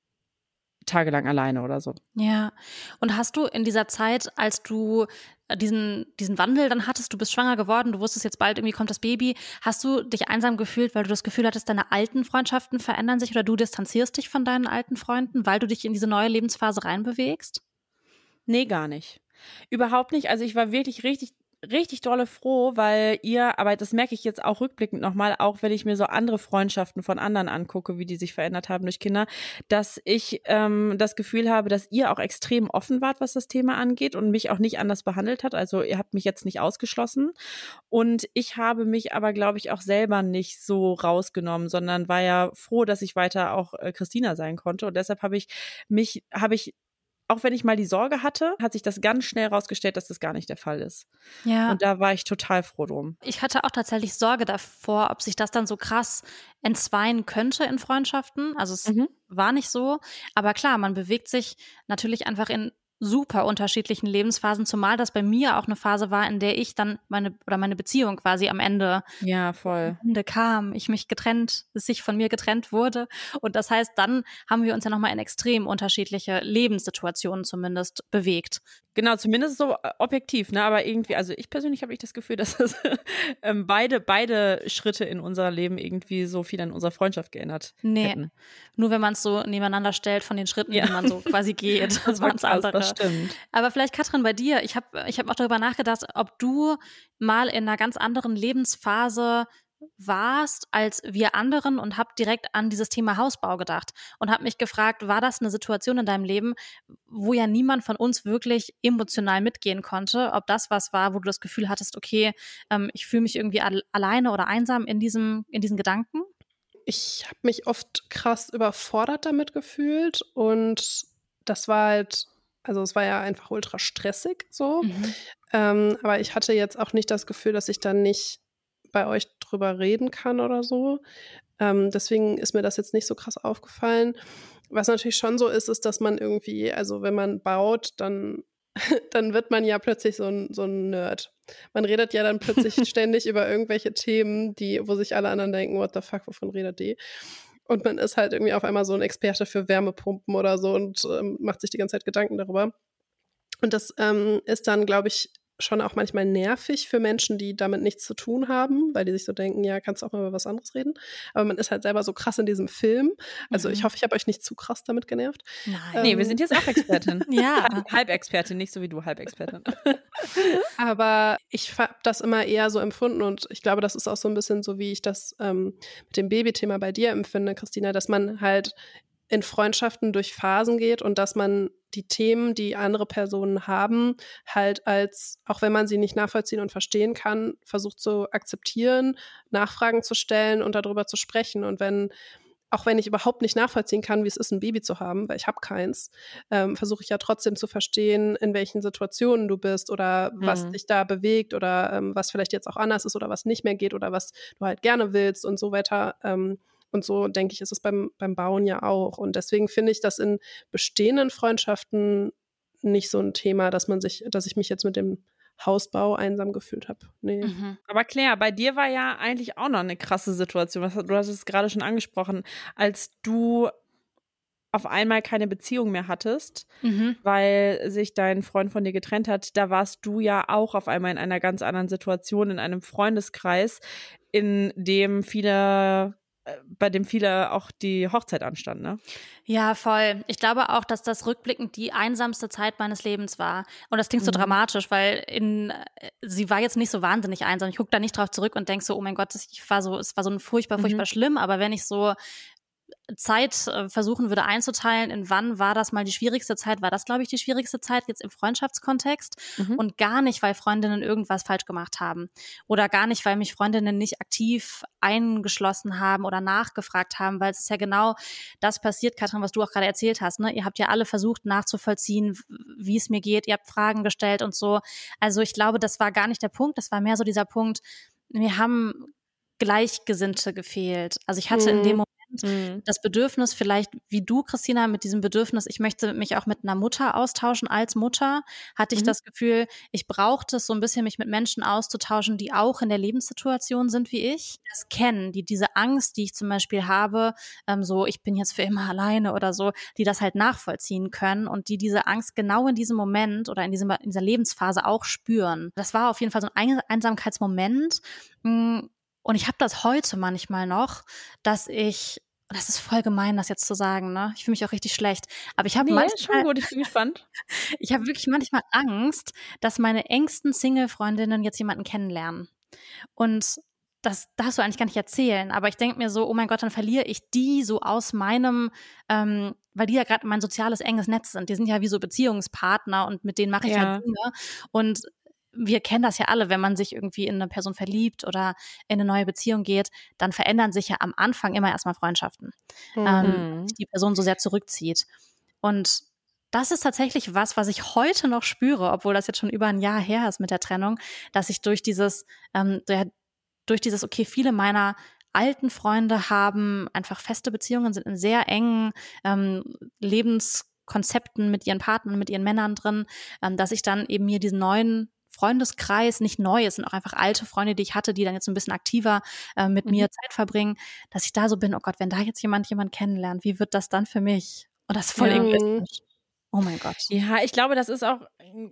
tagelang alleine oder so. Ja. Und hast du in dieser Zeit, als du äh, diesen, diesen Wandel dann hattest, du bist schwanger geworden, du wusstest jetzt bald irgendwie kommt das Baby, hast du dich einsam gefühlt, weil du das Gefühl hattest, deine alten Freundschaften verändern sich oder du distanzierst dich von deinen alten Freunden, weil du dich in diese neue Lebensphase reinbewegst? Nee, gar nicht. Überhaupt nicht. Also ich war wirklich richtig richtig dolle froh, weil ihr, aber das merke ich jetzt auch rückblickend nochmal, auch wenn ich mir so andere Freundschaften von anderen angucke, wie die sich verändert haben durch Kinder, dass ich ähm, das Gefühl habe, dass ihr auch extrem offen wart, was das Thema angeht und mich auch nicht anders behandelt hat. Also ihr habt mich jetzt nicht ausgeschlossen. Und ich habe mich aber, glaube ich, auch selber nicht so rausgenommen, sondern war ja froh, dass ich weiter auch äh, Christina sein konnte. Und deshalb habe ich mich, habe ich auch wenn ich mal die Sorge hatte, hat sich das ganz schnell rausgestellt, dass das gar nicht der Fall ist. Ja. Und da war ich total froh drum. Ich hatte auch tatsächlich Sorge davor, ob sich das dann so krass entzweien könnte in Freundschaften. Also es mhm. war nicht so. Aber klar, man bewegt sich natürlich einfach in super unterschiedlichen Lebensphasen, zumal das bei mir auch eine Phase war, in der ich dann meine oder meine Beziehung quasi am Ende ja voll am Ende kam, ich mich getrennt, sich von mir getrennt wurde und das heißt, dann haben wir uns ja noch mal in extrem unterschiedliche Lebenssituationen zumindest bewegt. Genau, zumindest so äh, objektiv, ne? Aber irgendwie, also ich persönlich habe ich das Gefühl, [LAUGHS] dass es ähm, beide beide Schritte in unser Leben irgendwie so viel an unserer Freundschaft geändert nee, hätten. Nur wenn man es so nebeneinander stellt von den Schritten, ja. die man so quasi [LAUGHS] geht, das [LAUGHS] waren es andere. Das stimmt. Aber vielleicht Katrin bei dir, ich habe ich hab auch darüber nachgedacht, ob du mal in einer ganz anderen Lebensphase warst als wir anderen und habe direkt an dieses Thema Hausbau gedacht und habe mich gefragt, war das eine Situation in deinem Leben, wo ja niemand von uns wirklich emotional mitgehen konnte, ob das was war, wo du das Gefühl hattest, okay, ähm, ich fühle mich irgendwie alleine oder einsam in diesem in diesen Gedanken? Ich habe mich oft krass überfordert damit gefühlt und das war halt also es war ja einfach ultra stressig so. Mhm. Ähm, aber ich hatte jetzt auch nicht das Gefühl, dass ich dann nicht bei euch drüber reden kann oder so. Ähm, deswegen ist mir das jetzt nicht so krass aufgefallen. Was natürlich schon so ist, ist, dass man irgendwie, also wenn man baut, dann, [LAUGHS] dann wird man ja plötzlich so ein, so ein Nerd. Man redet ja dann [LAUGHS] plötzlich ständig über irgendwelche Themen, die, wo sich alle anderen denken, what the fuck, wovon redet die? Und man ist halt irgendwie auf einmal so ein Experte für Wärmepumpen oder so und ähm, macht sich die ganze Zeit Gedanken darüber. Und das ähm, ist dann, glaube ich, schon auch manchmal nervig für Menschen, die damit nichts zu tun haben, weil die sich so denken, ja, kannst du auch mal über was anderes reden. Aber man ist halt selber so krass in diesem Film. Also mhm. ich hoffe, ich habe euch nicht zu krass damit genervt. Nein. Ähm, nee, wir sind jetzt auch Expertin. [LAUGHS] ja. Halbexpertin, nicht so wie du Halbexpertin. [LAUGHS] Aber ich habe das immer eher so empfunden und ich glaube, das ist auch so ein bisschen so, wie ich das ähm, mit dem Babythema bei dir empfinde, Christina, dass man halt in Freundschaften durch Phasen geht und dass man die Themen, die andere Personen haben, halt als, auch wenn man sie nicht nachvollziehen und verstehen kann, versucht zu akzeptieren, Nachfragen zu stellen und darüber zu sprechen. Und wenn auch wenn ich überhaupt nicht nachvollziehen kann, wie es ist, ein Baby zu haben, weil ich habe keins, ähm, versuche ich ja trotzdem zu verstehen, in welchen Situationen du bist oder was Mhm. dich da bewegt oder ähm, was vielleicht jetzt auch anders ist oder was nicht mehr geht oder was du halt gerne willst und so weiter. Ähm, und so denke ich, ist es beim, beim Bauen ja auch. Und deswegen finde ich das in bestehenden Freundschaften nicht so ein Thema, dass man sich, dass ich mich jetzt mit dem Hausbau einsam gefühlt habe. Nee. Mhm. Aber Claire, bei dir war ja eigentlich auch noch eine krasse Situation. Was- Du hast es gerade schon angesprochen, als du auf einmal keine Beziehung mehr hattest, Mhm. weil sich dein Freund von dir getrennt hat. Da warst du ja auch auf einmal in einer ganz anderen Situation, in einem Freundeskreis, in dem viele, bei dem viele auch die Hochzeit anstand, ne? Ja, voll. Ich glaube auch, dass das rückblickend die einsamste Zeit meines Lebens war. Und das klingt so Mhm. dramatisch, weil in, äh, sie war jetzt nicht so wahnsinnig einsam. Ich gucke da nicht drauf zurück und denke so, oh mein Gott, das- ich war so, es war so ein furchtbar, Mhm. furchtbar schlimm. Aber wenn ich so Zeit äh, versuchen würde einzuteilen, in wann war das mal die schwierigste Zeit, war das, glaube ich, die schwierigste Zeit jetzt im Freundschaftskontext Mhm. und gar nicht, weil Freundinnen irgendwas falsch gemacht haben oder gar nicht, weil mich Freundinnen nicht aktiv eingeschlossen haben oder nachgefragt haben, weil es ist ja genau das passiert, Katrin, was du auch gerade erzählt hast. Ne? Ihr habt ja alle versucht nachzuvollziehen, wie es mir geht, ihr habt Fragen gestellt und so. Also ich glaube, das war gar nicht der Punkt, das war mehr so dieser Punkt, wir haben Gleichgesinnte gefehlt. Also ich hatte in Mhm. dem Moment Mhm. das Bedürfnis, vielleicht wie du, Christina, mit diesem Bedürfnis, ich möchte mich auch mit einer Mutter austauschen als Mutter, hatte ich Mhm. das Gefühl, ich brauchte es so ein bisschen, mich mit Menschen auszutauschen, die auch in der Lebenssituation sind wie ich, das kennen, die diese Angst, die ich zum Beispiel habe, ähm, so ich bin jetzt für immer alleine oder so, die das halt nachvollziehen können und die diese Angst genau in diesem Moment oder in, diesem, in dieser Lebensphase auch spüren. Das war auf jeden Fall so ein Ein- Einsamkeitsmoment. Mm, Und ich habe das heute manchmal noch, dass ich, das ist voll gemein, das jetzt zu sagen, ne? Ich fühle mich auch richtig schlecht. Aber ich habe Nee, manchmal, schon gut, ich bin gespannt. [LAUGHS] ich habe wirklich manchmal Angst, dass meine engsten Single-Freundinnen jetzt jemanden kennenlernen. Und das darfst du eigentlich gar nicht erzählen. Aber ich denke mir so, oh mein Gott, dann verliere ich die so aus meinem, ähm, weil die ja gerade mein soziales enges Netz sind. Die sind ja wie so Beziehungspartner und mit denen mache ich Ja. halt Dinge. Und wir kennen das ja alle, wenn man sich irgendwie in eine Person verliebt oder in eine neue Beziehung geht, dann verändern sich ja am Anfang immer erstmal Freundschaften ähm, Mhm. sich die Person so sehr zurückzieht. Und das ist tatsächlich was, was ich heute noch spüre, obwohl das jetzt schon über ein Jahr her ist mit der Trennung, dass ich durch dieses, ähm, durch dieses, okay, viele meiner alten Freunde haben einfach feste Beziehungen, sind in sehr engen ähm, Lebenskonzepten mit ihren Partnern, mit ihren Männern drin, ähm, dass ich dann eben mir diesen neuen Freundeskreis, nicht neu, es sind auch einfach alte Freunde, die ich hatte, die dann jetzt ein bisschen aktiver äh, mit Mhm. mir Zeit verbringen, dass ich da so bin, oh Gott, wenn da jetzt jemand jemand kennenlernt, wie wird das dann für mich? Und das ist voll Ja. egoistisch. Oh mein Gott. Ja, ich glaube, das ist auch äh,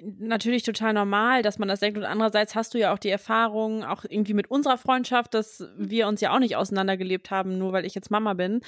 natürlich total normal, dass man das denkt. Und andererseits hast du ja auch die Erfahrung, auch irgendwie mit unserer Freundschaft, dass wir uns ja auch nicht auseinandergelebt haben, nur weil ich jetzt Mama bin.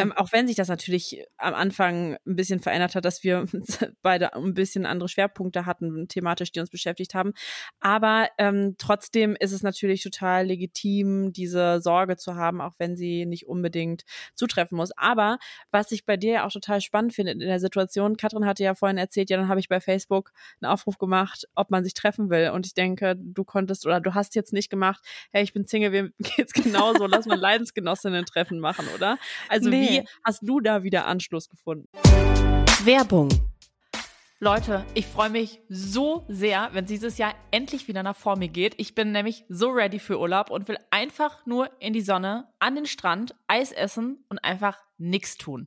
Ähm, auch wenn sich das natürlich am Anfang ein bisschen verändert hat, dass wir [LAUGHS] beide ein bisschen andere Schwerpunkte hatten, thematisch, die uns beschäftigt haben. Aber ähm, trotzdem ist es natürlich total legitim, diese Sorge zu haben, auch wenn sie nicht unbedingt zutreffen muss. Aber was ich bei dir ja auch total spannend finde in der Situation, Katrin hatte ja vorhin erzählt, ja, dann habe ich bei Facebook einen Aufruf gemacht, ob man sich treffen will. Und ich denke, du konntest oder du hast jetzt nicht gemacht, hey, ich bin Single, mir [LAUGHS] geht's genauso, lass mal Leidensgenossinnen-Treffen machen, oder? Also Nee. wie hast du da wieder Anschluss gefunden? Werbung. Leute, ich freue mich so sehr, wenn dieses Jahr endlich wieder nach vor mir geht. Ich bin nämlich so ready für Urlaub und will einfach nur in die Sonne, an den Strand, Eis essen und einfach nichts tun.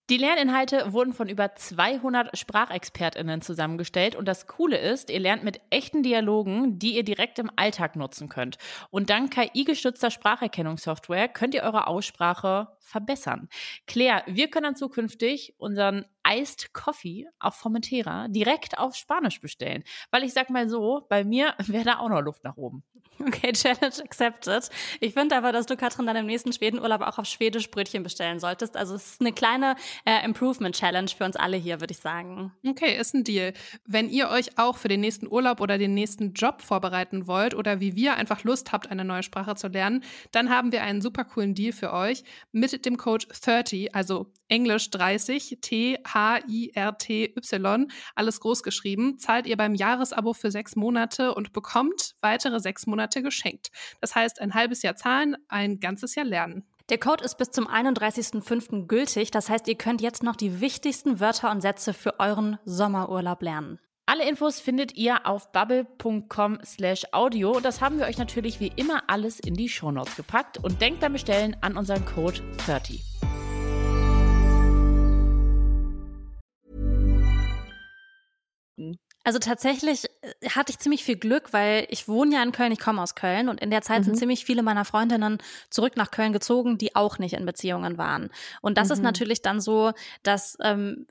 Die Lerninhalte wurden von über 200 SprachexpertInnen zusammengestellt und das Coole ist, ihr lernt mit echten Dialogen, die ihr direkt im Alltag nutzen könnt. Und dank KI-gestützter Spracherkennungssoftware könnt ihr eure Aussprache verbessern. Claire, wir können dann zukünftig unseren Iced Coffee auf Formentera direkt auf Spanisch bestellen. Weil ich sag mal so, bei mir [LAUGHS] wäre da auch noch Luft nach oben. Okay, [LAUGHS] Challenge accepted. Ich finde aber, dass du, Katrin, dann im nächsten Schwedenurlaub auch auf Schwedisch Brötchen bestellen solltest. Also es ist eine kleine äh, Improvement-Challenge für uns alle hier, würde ich sagen. Okay, ist ein Deal. Wenn ihr euch auch für den nächsten Urlaub oder den nächsten Job vorbereiten wollt oder wie wir einfach Lust habt, eine neue Sprache zu lernen, dann haben wir einen super coolen Deal für euch mit dem Code 30, also Englisch 30, T-H-I-R-T-Y, alles groß geschrieben, zahlt ihr beim Jahresabo für sechs Monate und bekommt weitere sechs Monate geschenkt. Das heißt, ein halbes Jahr zahlen, ein ganzes Jahr lernen. Der Code ist bis zum 31.05. gültig. Das heißt, ihr könnt jetzt noch die wichtigsten Wörter und Sätze für euren Sommerurlaub lernen. Alle Infos findet ihr auf bubble.com slash audio. Das haben wir euch natürlich wie immer alles in die Shownotes gepackt. Und denkt beim Bestellen an unseren Code 30. Also tatsächlich äh, hatte ich ziemlich viel Glück, weil ich wohne ja in Köln, ich komme aus Köln und in der Zeit mhm. sind ziemlich viele meiner Freundinnen zurück nach Köln gezogen, die auch nicht in Beziehungen waren. Und das mhm. ist natürlich dann so, dass ähm,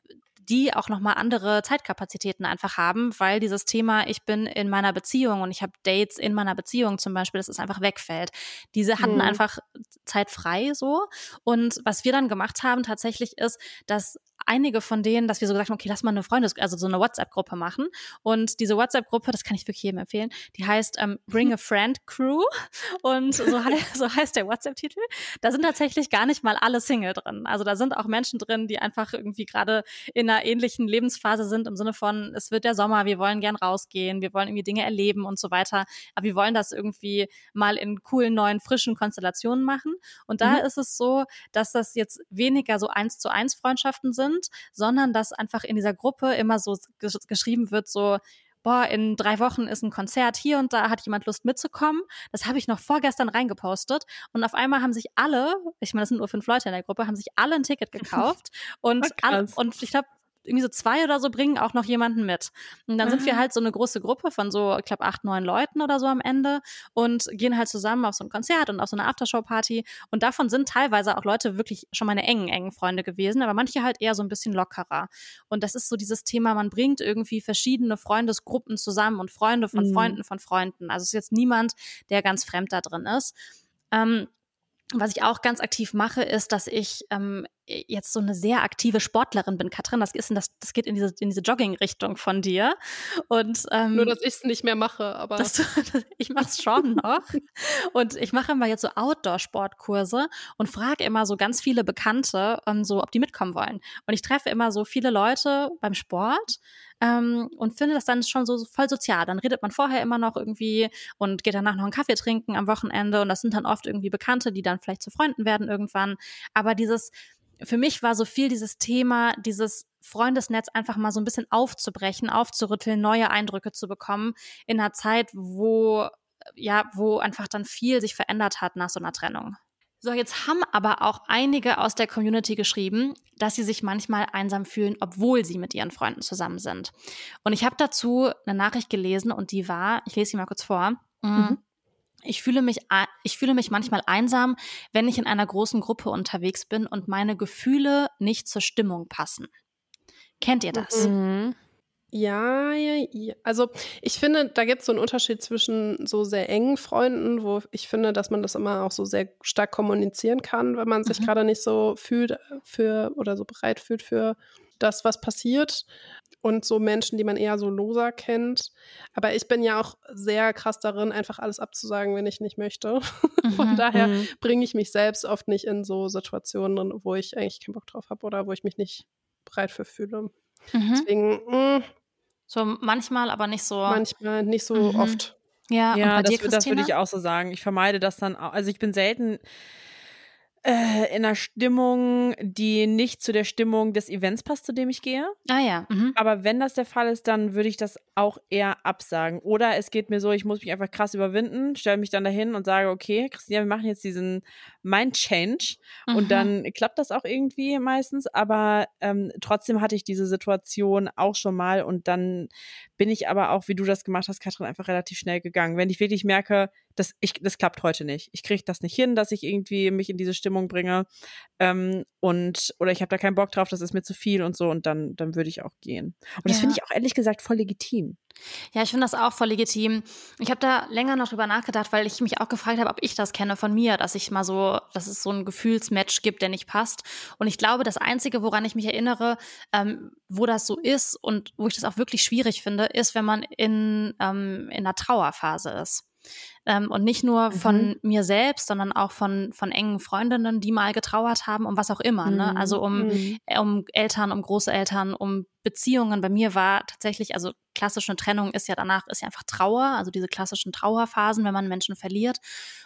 die auch nochmal andere Zeitkapazitäten einfach haben, weil dieses Thema, ich bin in meiner Beziehung und ich habe Dates in meiner Beziehung zum Beispiel, das ist einfach wegfällt. Diese hatten mhm. einfach Zeit frei so. Und was wir dann gemacht haben tatsächlich ist, dass einige von denen, dass wir so gesagt haben, okay, lass mal eine Freundes-, also so eine WhatsApp-Gruppe machen. Und diese WhatsApp-Gruppe, das kann ich wirklich jedem empfehlen, die heißt ähm, Bring a Friend Crew. Und so, heißt, [LAUGHS] so heißt der WhatsApp-Titel. Da sind tatsächlich gar nicht mal alle Single drin. Also da sind auch Menschen drin, die einfach irgendwie gerade in einer ähnlichen Lebensphase sind, im Sinne von, es wird der Sommer, wir wollen gern rausgehen, wir wollen irgendwie Dinge erleben und so weiter. Aber wir wollen das irgendwie mal in coolen, neuen, frischen Konstellationen machen. Und da mhm. ist es so, dass das jetzt weniger so eins zu eins Freundschaften sind, sind, sondern dass einfach in dieser Gruppe immer so geschrieben wird, so, boah, in drei Wochen ist ein Konzert hier und da hat jemand Lust mitzukommen. Das habe ich noch vorgestern reingepostet und auf einmal haben sich alle, ich meine, das sind nur fünf Leute in der Gruppe, haben sich alle ein Ticket [LAUGHS] gekauft und, alle, und ich glaube, irgendwie so zwei oder so bringen auch noch jemanden mit. Und dann mhm. sind wir halt so eine große Gruppe von so, ich glaube, acht, neun Leuten oder so am Ende und gehen halt zusammen auf so ein Konzert und auf so eine Aftershow-Party. Und davon sind teilweise auch Leute wirklich schon meine engen, engen Freunde gewesen, aber manche halt eher so ein bisschen lockerer. Und das ist so dieses Thema, man bringt irgendwie verschiedene Freundesgruppen zusammen und Freunde von mhm. Freunden von Freunden. Also es ist jetzt niemand, der ganz fremd da drin ist. Ähm, was ich auch ganz aktiv mache, ist, dass ich ähm, jetzt so eine sehr aktive Sportlerin bin. Katrin, das, ist das, das geht in diese, in diese Jogging-Richtung von dir. Und, ähm, Nur, dass ich es nicht mehr mache, aber. Du, [LAUGHS] ich mache es schon [LAUGHS] noch. und ich mache immer jetzt so Outdoor-Sportkurse und frage immer so ganz viele Bekannte, ähm, so, ob die mitkommen wollen. Und ich treffe immer so viele Leute beim Sport. Ähm, und finde das dann schon so voll sozial. Dann redet man vorher immer noch irgendwie und geht danach noch einen Kaffee trinken am Wochenende und das sind dann oft irgendwie Bekannte, die dann vielleicht zu Freunden werden irgendwann. Aber dieses für mich war so viel dieses Thema, dieses Freundesnetz einfach mal so ein bisschen aufzubrechen, aufzurütteln, neue Eindrücke zu bekommen in einer Zeit, wo ja, wo einfach dann viel sich verändert hat nach so einer Trennung. So, jetzt haben aber auch einige aus der Community geschrieben, dass sie sich manchmal einsam fühlen, obwohl sie mit ihren Freunden zusammen sind. Und ich habe dazu eine Nachricht gelesen und die war, ich lese sie mal kurz vor. Mhm. Ich fühle mich, ich fühle mich manchmal einsam, wenn ich in einer großen Gruppe unterwegs bin und meine Gefühle nicht zur Stimmung passen. Kennt ihr das? Mhm. Ja, ja, ja. Also ich finde, da gibt es so einen Unterschied zwischen so sehr engen Freunden, wo ich finde, dass man das immer auch so sehr stark kommunizieren kann, wenn man sich mhm. gerade nicht so fühlt für oder so bereit fühlt für das, was passiert und so Menschen, die man eher so loser kennt. Aber ich bin ja auch sehr krass darin, einfach alles abzusagen, wenn ich nicht möchte. [LAUGHS] Mhm, Von daher mhm. bringe ich mich selbst oft nicht in so Situationen, wo ich eigentlich keinen Bock drauf habe oder wo ich mich nicht bereit für fühle. Mhm. Deswegen. Mh, mm, so manchmal, aber nicht so. Manchmal, nicht so mhm. oft. Ja, ja das, das würde ich auch so sagen. Ich vermeide das dann auch. Also ich bin selten Äh, in einer Stimmung, die nicht zu der Stimmung des Events passt, zu dem ich gehe. Ah ja. Mhm. Aber wenn das der Fall ist, dann würde ich das auch eher absagen. Oder es geht mir so, ich muss mich einfach krass überwinden, stelle mich dann dahin und sage, okay, Christina, wir machen jetzt diesen Mind Change. Mhm. Und dann klappt das auch irgendwie meistens. Aber ähm, trotzdem hatte ich diese Situation auch schon mal. Und dann bin ich aber auch, wie du das gemacht hast, Katrin, einfach relativ schnell gegangen. Wenn ich wirklich merke, das, ich, das klappt heute nicht. Ich kriege das nicht hin, dass ich irgendwie mich in diese Stimmung bringe. Ähm, und, oder ich habe da keinen Bock drauf, das ist mir zu viel und so. Und dann, dann würde ich auch gehen. Und das ja. finde ich auch ehrlich gesagt voll legitim. Ja, ich finde das auch voll legitim. Ich habe da länger noch drüber nachgedacht, weil ich mich auch gefragt habe, ob ich das kenne von mir, dass ich mal so, dass es so ein Gefühlsmatch gibt, der nicht passt. Und ich glaube, das Einzige, woran ich mich erinnere, ähm, wo das so ist und wo ich das auch wirklich schwierig finde, ist, wenn man in, ähm, in einer Trauerphase ist. Ähm, und nicht nur von mhm. mir selbst, sondern auch von, von engen Freundinnen, die mal getrauert haben, um was auch immer. Mhm. Ne? Also um, mhm. um Eltern, um Großeltern, um Beziehungen. Bei mir war tatsächlich, also klassische Trennung ist ja danach, ist ja einfach Trauer, also diese klassischen Trauerphasen, wenn man Menschen verliert.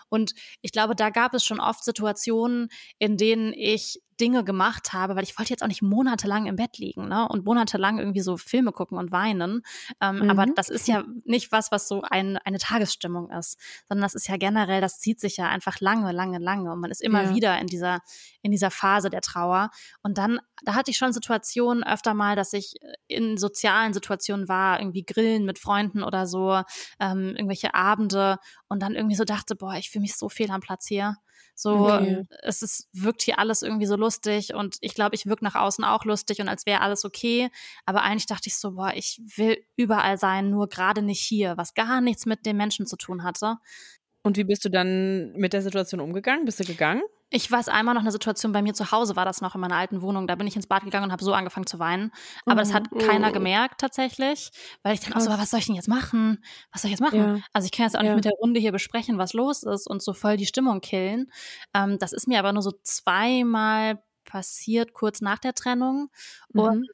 Und ich glaube, da gab es schon oft Situationen, in denen ich Dinge gemacht habe, weil ich wollte jetzt auch nicht monatelang im Bett liegen ne? und monatelang irgendwie so Filme gucken und weinen. Ähm, mhm. Aber das ist ja nicht was, was so ein, eine Tagesstimmung ist, sondern das ist ja generell, das zieht sich ja einfach lange, lange, lange und man ist immer ja. wieder in dieser, in dieser Phase der Trauer. Und dann, da hatte ich schon Situationen öfter mal, dass ich in sozialen Situationen war, irgendwie Grillen mit Freunden oder so, ähm, irgendwelche Abende und dann irgendwie so dachte, boah, ich fühle mich so fehl am Platz hier. So, okay. es ist, wirkt hier alles irgendwie so lustig und ich glaube, ich wirke nach außen auch lustig und als wäre alles okay. Aber eigentlich dachte ich so, boah, ich will überall sein, nur gerade nicht hier, was gar nichts mit den Menschen zu tun hatte. Und wie bist du dann mit der Situation umgegangen? Bist du gegangen? Ich weiß einmal noch eine Situation bei mir zu Hause, war das noch in meiner alten Wohnung. Da bin ich ins Bad gegangen und habe so angefangen zu weinen. Aber das hat keiner oh. gemerkt tatsächlich, weil ich dann auch so, was soll ich denn jetzt machen? Was soll ich jetzt machen? Ja. Also ich kann jetzt auch ja. nicht mit der Runde hier besprechen, was los ist und so voll die Stimmung killen. Ähm, das ist mir aber nur so zweimal passiert, kurz nach der Trennung. Mhm. Und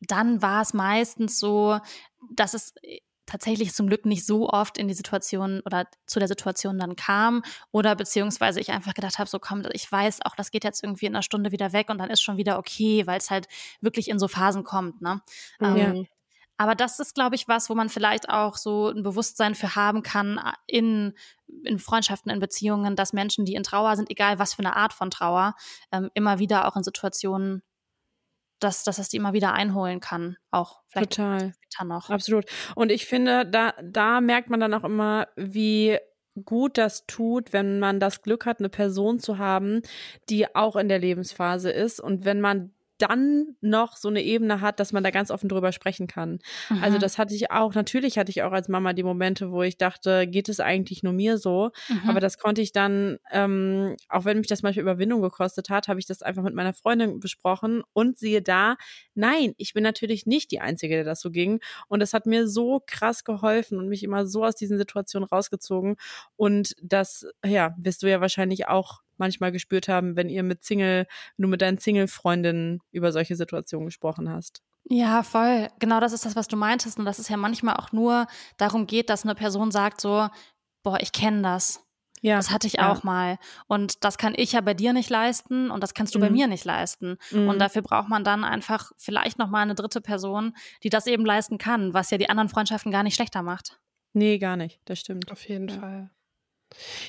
dann war es meistens so, dass es tatsächlich zum Glück nicht so oft in die Situation oder zu der Situation dann kam oder beziehungsweise ich einfach gedacht habe, so komm, ich weiß auch, das geht jetzt irgendwie in einer Stunde wieder weg und dann ist schon wieder okay, weil es halt wirklich in so Phasen kommt. Ne? Ja. Ähm, aber das ist, glaube ich, was, wo man vielleicht auch so ein Bewusstsein für haben kann in, in Freundschaften, in Beziehungen, dass Menschen, die in Trauer sind, egal was für eine Art von Trauer, ähm, immer wieder auch in Situationen dass, dass es die immer wieder einholen kann, auch vielleicht Total. später noch. Absolut. Und ich finde, da, da merkt man dann auch immer, wie gut das tut, wenn man das Glück hat, eine Person zu haben, die auch in der Lebensphase ist. Und wenn man dann noch so eine Ebene hat, dass man da ganz offen drüber sprechen kann. Also mhm. Also das hatte ich auch, natürlich hatte ich auch als Mama die Momente, wo ich dachte, geht es eigentlich nur mir so? Mhm. Aber das konnte ich dann, ähm, auch wenn mich das manchmal Überwindung gekostet hat, habe ich das einfach mit meiner Freundin besprochen und siehe da, nein, ich bin natürlich nicht die Einzige, der das so ging. Und das hat mir so krass geholfen und mich immer so aus diesen Situationen rausgezogen. Und das, ja, wirst du ja wahrscheinlich auch manchmal gespürt haben, wenn ihr mit Single, wenn du mit deinen Single-Freundinnen über solche Situationen gesprochen hast. Ja, voll. Genau das ist das, was du meintest. Und das ist ja manchmal auch nur darum geht, dass eine Person sagt so, boah, ich kenne das. Ja, das hatte ich ja. auch mal. Und das kann ich ja bei dir nicht leisten und das kannst du mhm. bei mir nicht leisten. Mhm. Und dafür braucht man dann einfach vielleicht nochmal eine dritte Person, die das eben leisten kann, was ja die anderen Freundschaften gar nicht schlechter macht. Nee, gar nicht. Das stimmt. Auf jeden ja. Fall.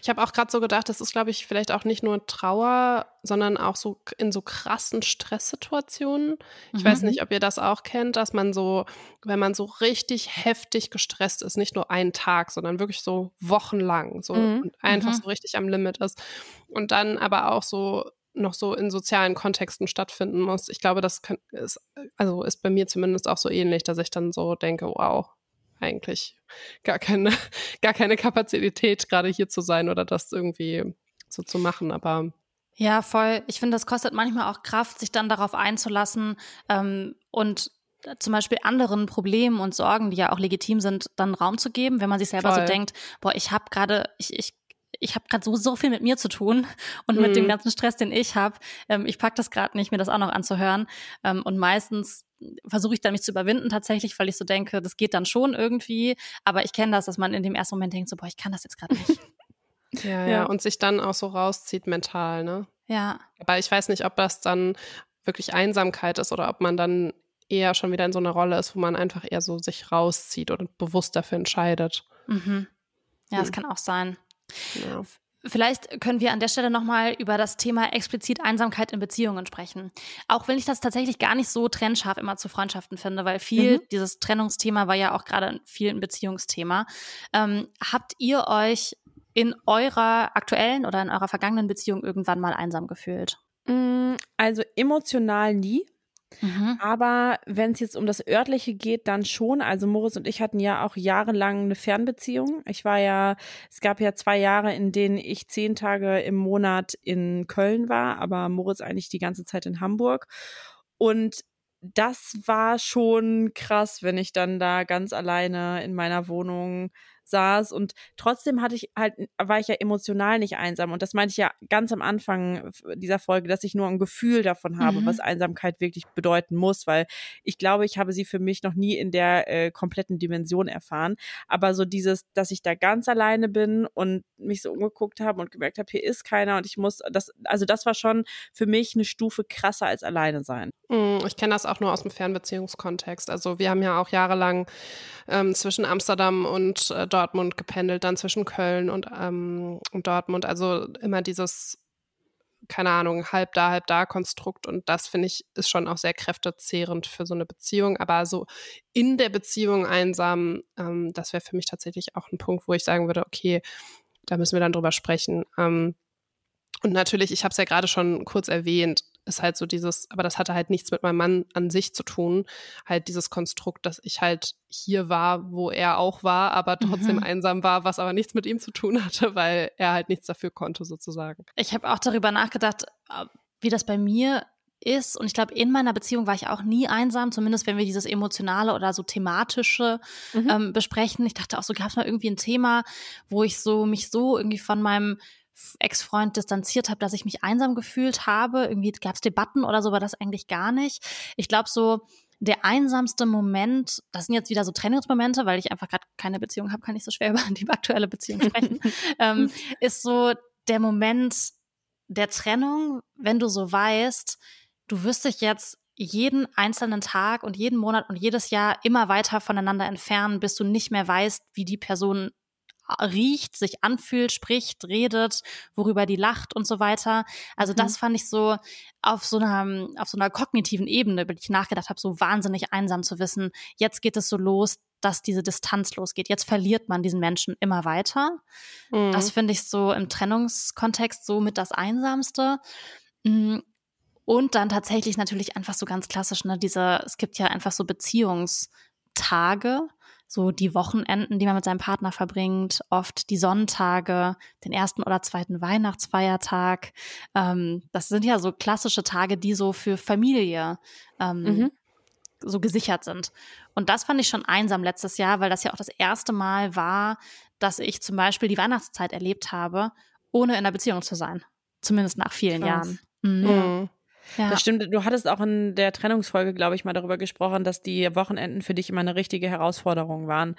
Ich habe auch gerade so gedacht, das ist, glaube ich, vielleicht auch nicht nur Trauer, sondern auch so in so krassen Stresssituationen. Ich mhm. weiß nicht, ob ihr das auch kennt, dass man so, wenn man so richtig heftig gestresst ist, nicht nur einen Tag, sondern wirklich so wochenlang, so mhm. und einfach mhm. so richtig am Limit ist. Und dann aber auch so noch so in sozialen Kontexten stattfinden muss. Ich glaube, das kann, ist, also ist bei mir zumindest auch so ähnlich, dass ich dann so denke, wow, eigentlich gar keine, [LAUGHS] gar keine Kapazität, gerade hier zu sein oder das irgendwie so zu machen. Aber ja, voll. Ich finde, das kostet manchmal auch Kraft, sich dann darauf einzulassen ähm, und zum Beispiel anderen Problemen und Sorgen, die ja auch legitim sind, dann Raum zu geben, wenn man sich selber voll. so denkt, boah, ich habe gerade, ich, ich ich habe gerade so, so viel mit mir zu tun [LAUGHS] und mhm. mit dem mhm. ganzen Stress, den ich habe. Ähm, ich pack das gerade nicht, mir das auch noch anzuhören. Ähm, und meistens versuche ich dann mich zu überwinden tatsächlich, weil ich so denke, das geht dann schon irgendwie. Aber ich kenne das, dass man in dem ersten Moment denkt, so, boah, ich kann das jetzt gerade nicht. [LAUGHS] ja, ja, ja, und sich dann auch so rauszieht mental, ne? Ja. Aber ich weiß nicht, ob das dann wirklich Einsamkeit ist oder ob man dann eher schon wieder in so einer Rolle ist, wo man einfach eher so sich rauszieht und bewusst dafür entscheidet. Mhm. Ja, das Hm. kann auch sein. Ja. Vielleicht können wir an der Stelle nochmal über das Thema explizit Einsamkeit in Beziehungen sprechen. Auch wenn ich das tatsächlich gar nicht so trennscharf immer zu Freundschaften finde, weil viel, Mhm. dieses Trennungsthema war ja auch gerade viel ein Beziehungsthema. Ähm, habt ihr euch in eurer aktuellen oder in eurer vergangenen Beziehung irgendwann mal einsam gefühlt? Mm, Also emotional nie. Mhm. Aber wenn es jetzt um das Örtliche geht, dann schon. Also Moritz und ich hatten ja auch jahrelang eine Fernbeziehung. Ich war ja, es gab ja zwei Jahre, in denen ich zehn Tage im Monat in Köln war, aber Moritz eigentlich die ganze Zeit in Hamburg. Und das war schon krass, wenn ich dann da ganz alleine in meiner Wohnung saß und trotzdem hatte ich halt war ich ja emotional nicht einsam und das meinte ich ja ganz am Anfang dieser Folge, dass ich nur ein Gefühl davon habe, Mhm. was Einsamkeit wirklich bedeuten muss, weil ich glaube, ich habe sie für mich noch nie in der äh, kompletten Dimension erfahren, aber so dieses, dass ich da ganz alleine bin und mich so umgeguckt habe und gemerkt habe, hier ist keiner und ich muss das also das war schon für mich eine Stufe krasser als alleine sein. Mm, Ich kenne das auch nur aus dem Fernbeziehungskontext. Also wir haben ja auch jahrelang ähm, zwischen Amsterdam und äh, Dortmund gependelt, dann zwischen Köln und, ähm, und Dortmund. Also immer dieses, keine Ahnung, halb da, halb da Konstrukt. Und das finde ich ist schon auch sehr kräftezehrend für so eine Beziehung. Aber so in der Beziehung einsam, ähm, das wäre für mich tatsächlich auch ein Punkt, wo ich sagen würde, okay, da müssen wir dann drüber sprechen. Ähm, und natürlich, ich habe es ja gerade schon kurz erwähnt, ist halt so dieses, aber das hatte halt nichts mit meinem Mann an sich zu tun. Halt dieses Konstrukt, dass ich halt hier war, wo er auch war, aber trotzdem Mhm. einsam war, was aber nichts mit ihm zu tun hatte, [LAUGHS] weil er halt nichts dafür konnte, sozusagen. Ich habe auch darüber nachgedacht, äh, wie das bei mir ist. Und ich glaube, in meiner Beziehung war ich auch nie einsam, zumindest wenn wir dieses emotionale oder so thematische Mhm. ähm, besprechen. Ich dachte auch so, gab es mal irgendwie ein Thema, wo ich so mich so irgendwie von meinem Ex-Freund distanziert habe, dass ich mich einsam gefühlt habe. Irgendwie gab es Debatten oder so, war das eigentlich gar nicht. Ich glaube so, der einsamste Moment, das sind jetzt wieder so Trennungsmomente, weil ich einfach gerade keine Beziehung habe, kann ich so schwer [LAUGHS] über die aktuelle Beziehung sprechen, [LAUGHS] ähm, ist so der Moment der Trennung, wenn du so weißt, du wirst dich jetzt jeden einzelnen Tag und jeden Monat und jedes Jahr immer weiter voneinander entfernen, bis du nicht mehr weißt, wie die Person riecht, sich anfühlt, spricht, redet, worüber die lacht und so weiter. Also Mhm. das fand ich so auf so einer auf so einer kognitiven Ebene, über die ich nachgedacht habe, so wahnsinnig einsam zu wissen. Jetzt geht es so los, dass diese Distanz losgeht. Jetzt verliert man diesen Menschen immer weiter. Mhm. Das finde ich so im Trennungskontext so mit das Einsamste. Mm, Und dann tatsächlich natürlich einfach so ganz klassisch, ne, diese, es gibt ja einfach so Beziehungstage, so die Wochenenden, die man mit seinem Partner verbringt, oft die Sonntage, den ersten oder zweiten Weihnachtsfeiertag. Ähm, das sind ja so klassische Tage, die so für Familie ähm, Mhm. so gesichert sind. Und das fand ich schon einsam letztes Jahr, weil das ja auch das erste Mal war, dass ich zum Beispiel die Weihnachtszeit erlebt habe, ohne in einer Beziehung zu sein. Zumindest nach vielen Krass. Jahren. Mhm. Mhm. Ja. Das stimmt. Du hattest auch in der Trennungsfolge, glaube ich, mal darüber gesprochen, dass die Wochenenden für dich immer eine richtige Herausforderung waren,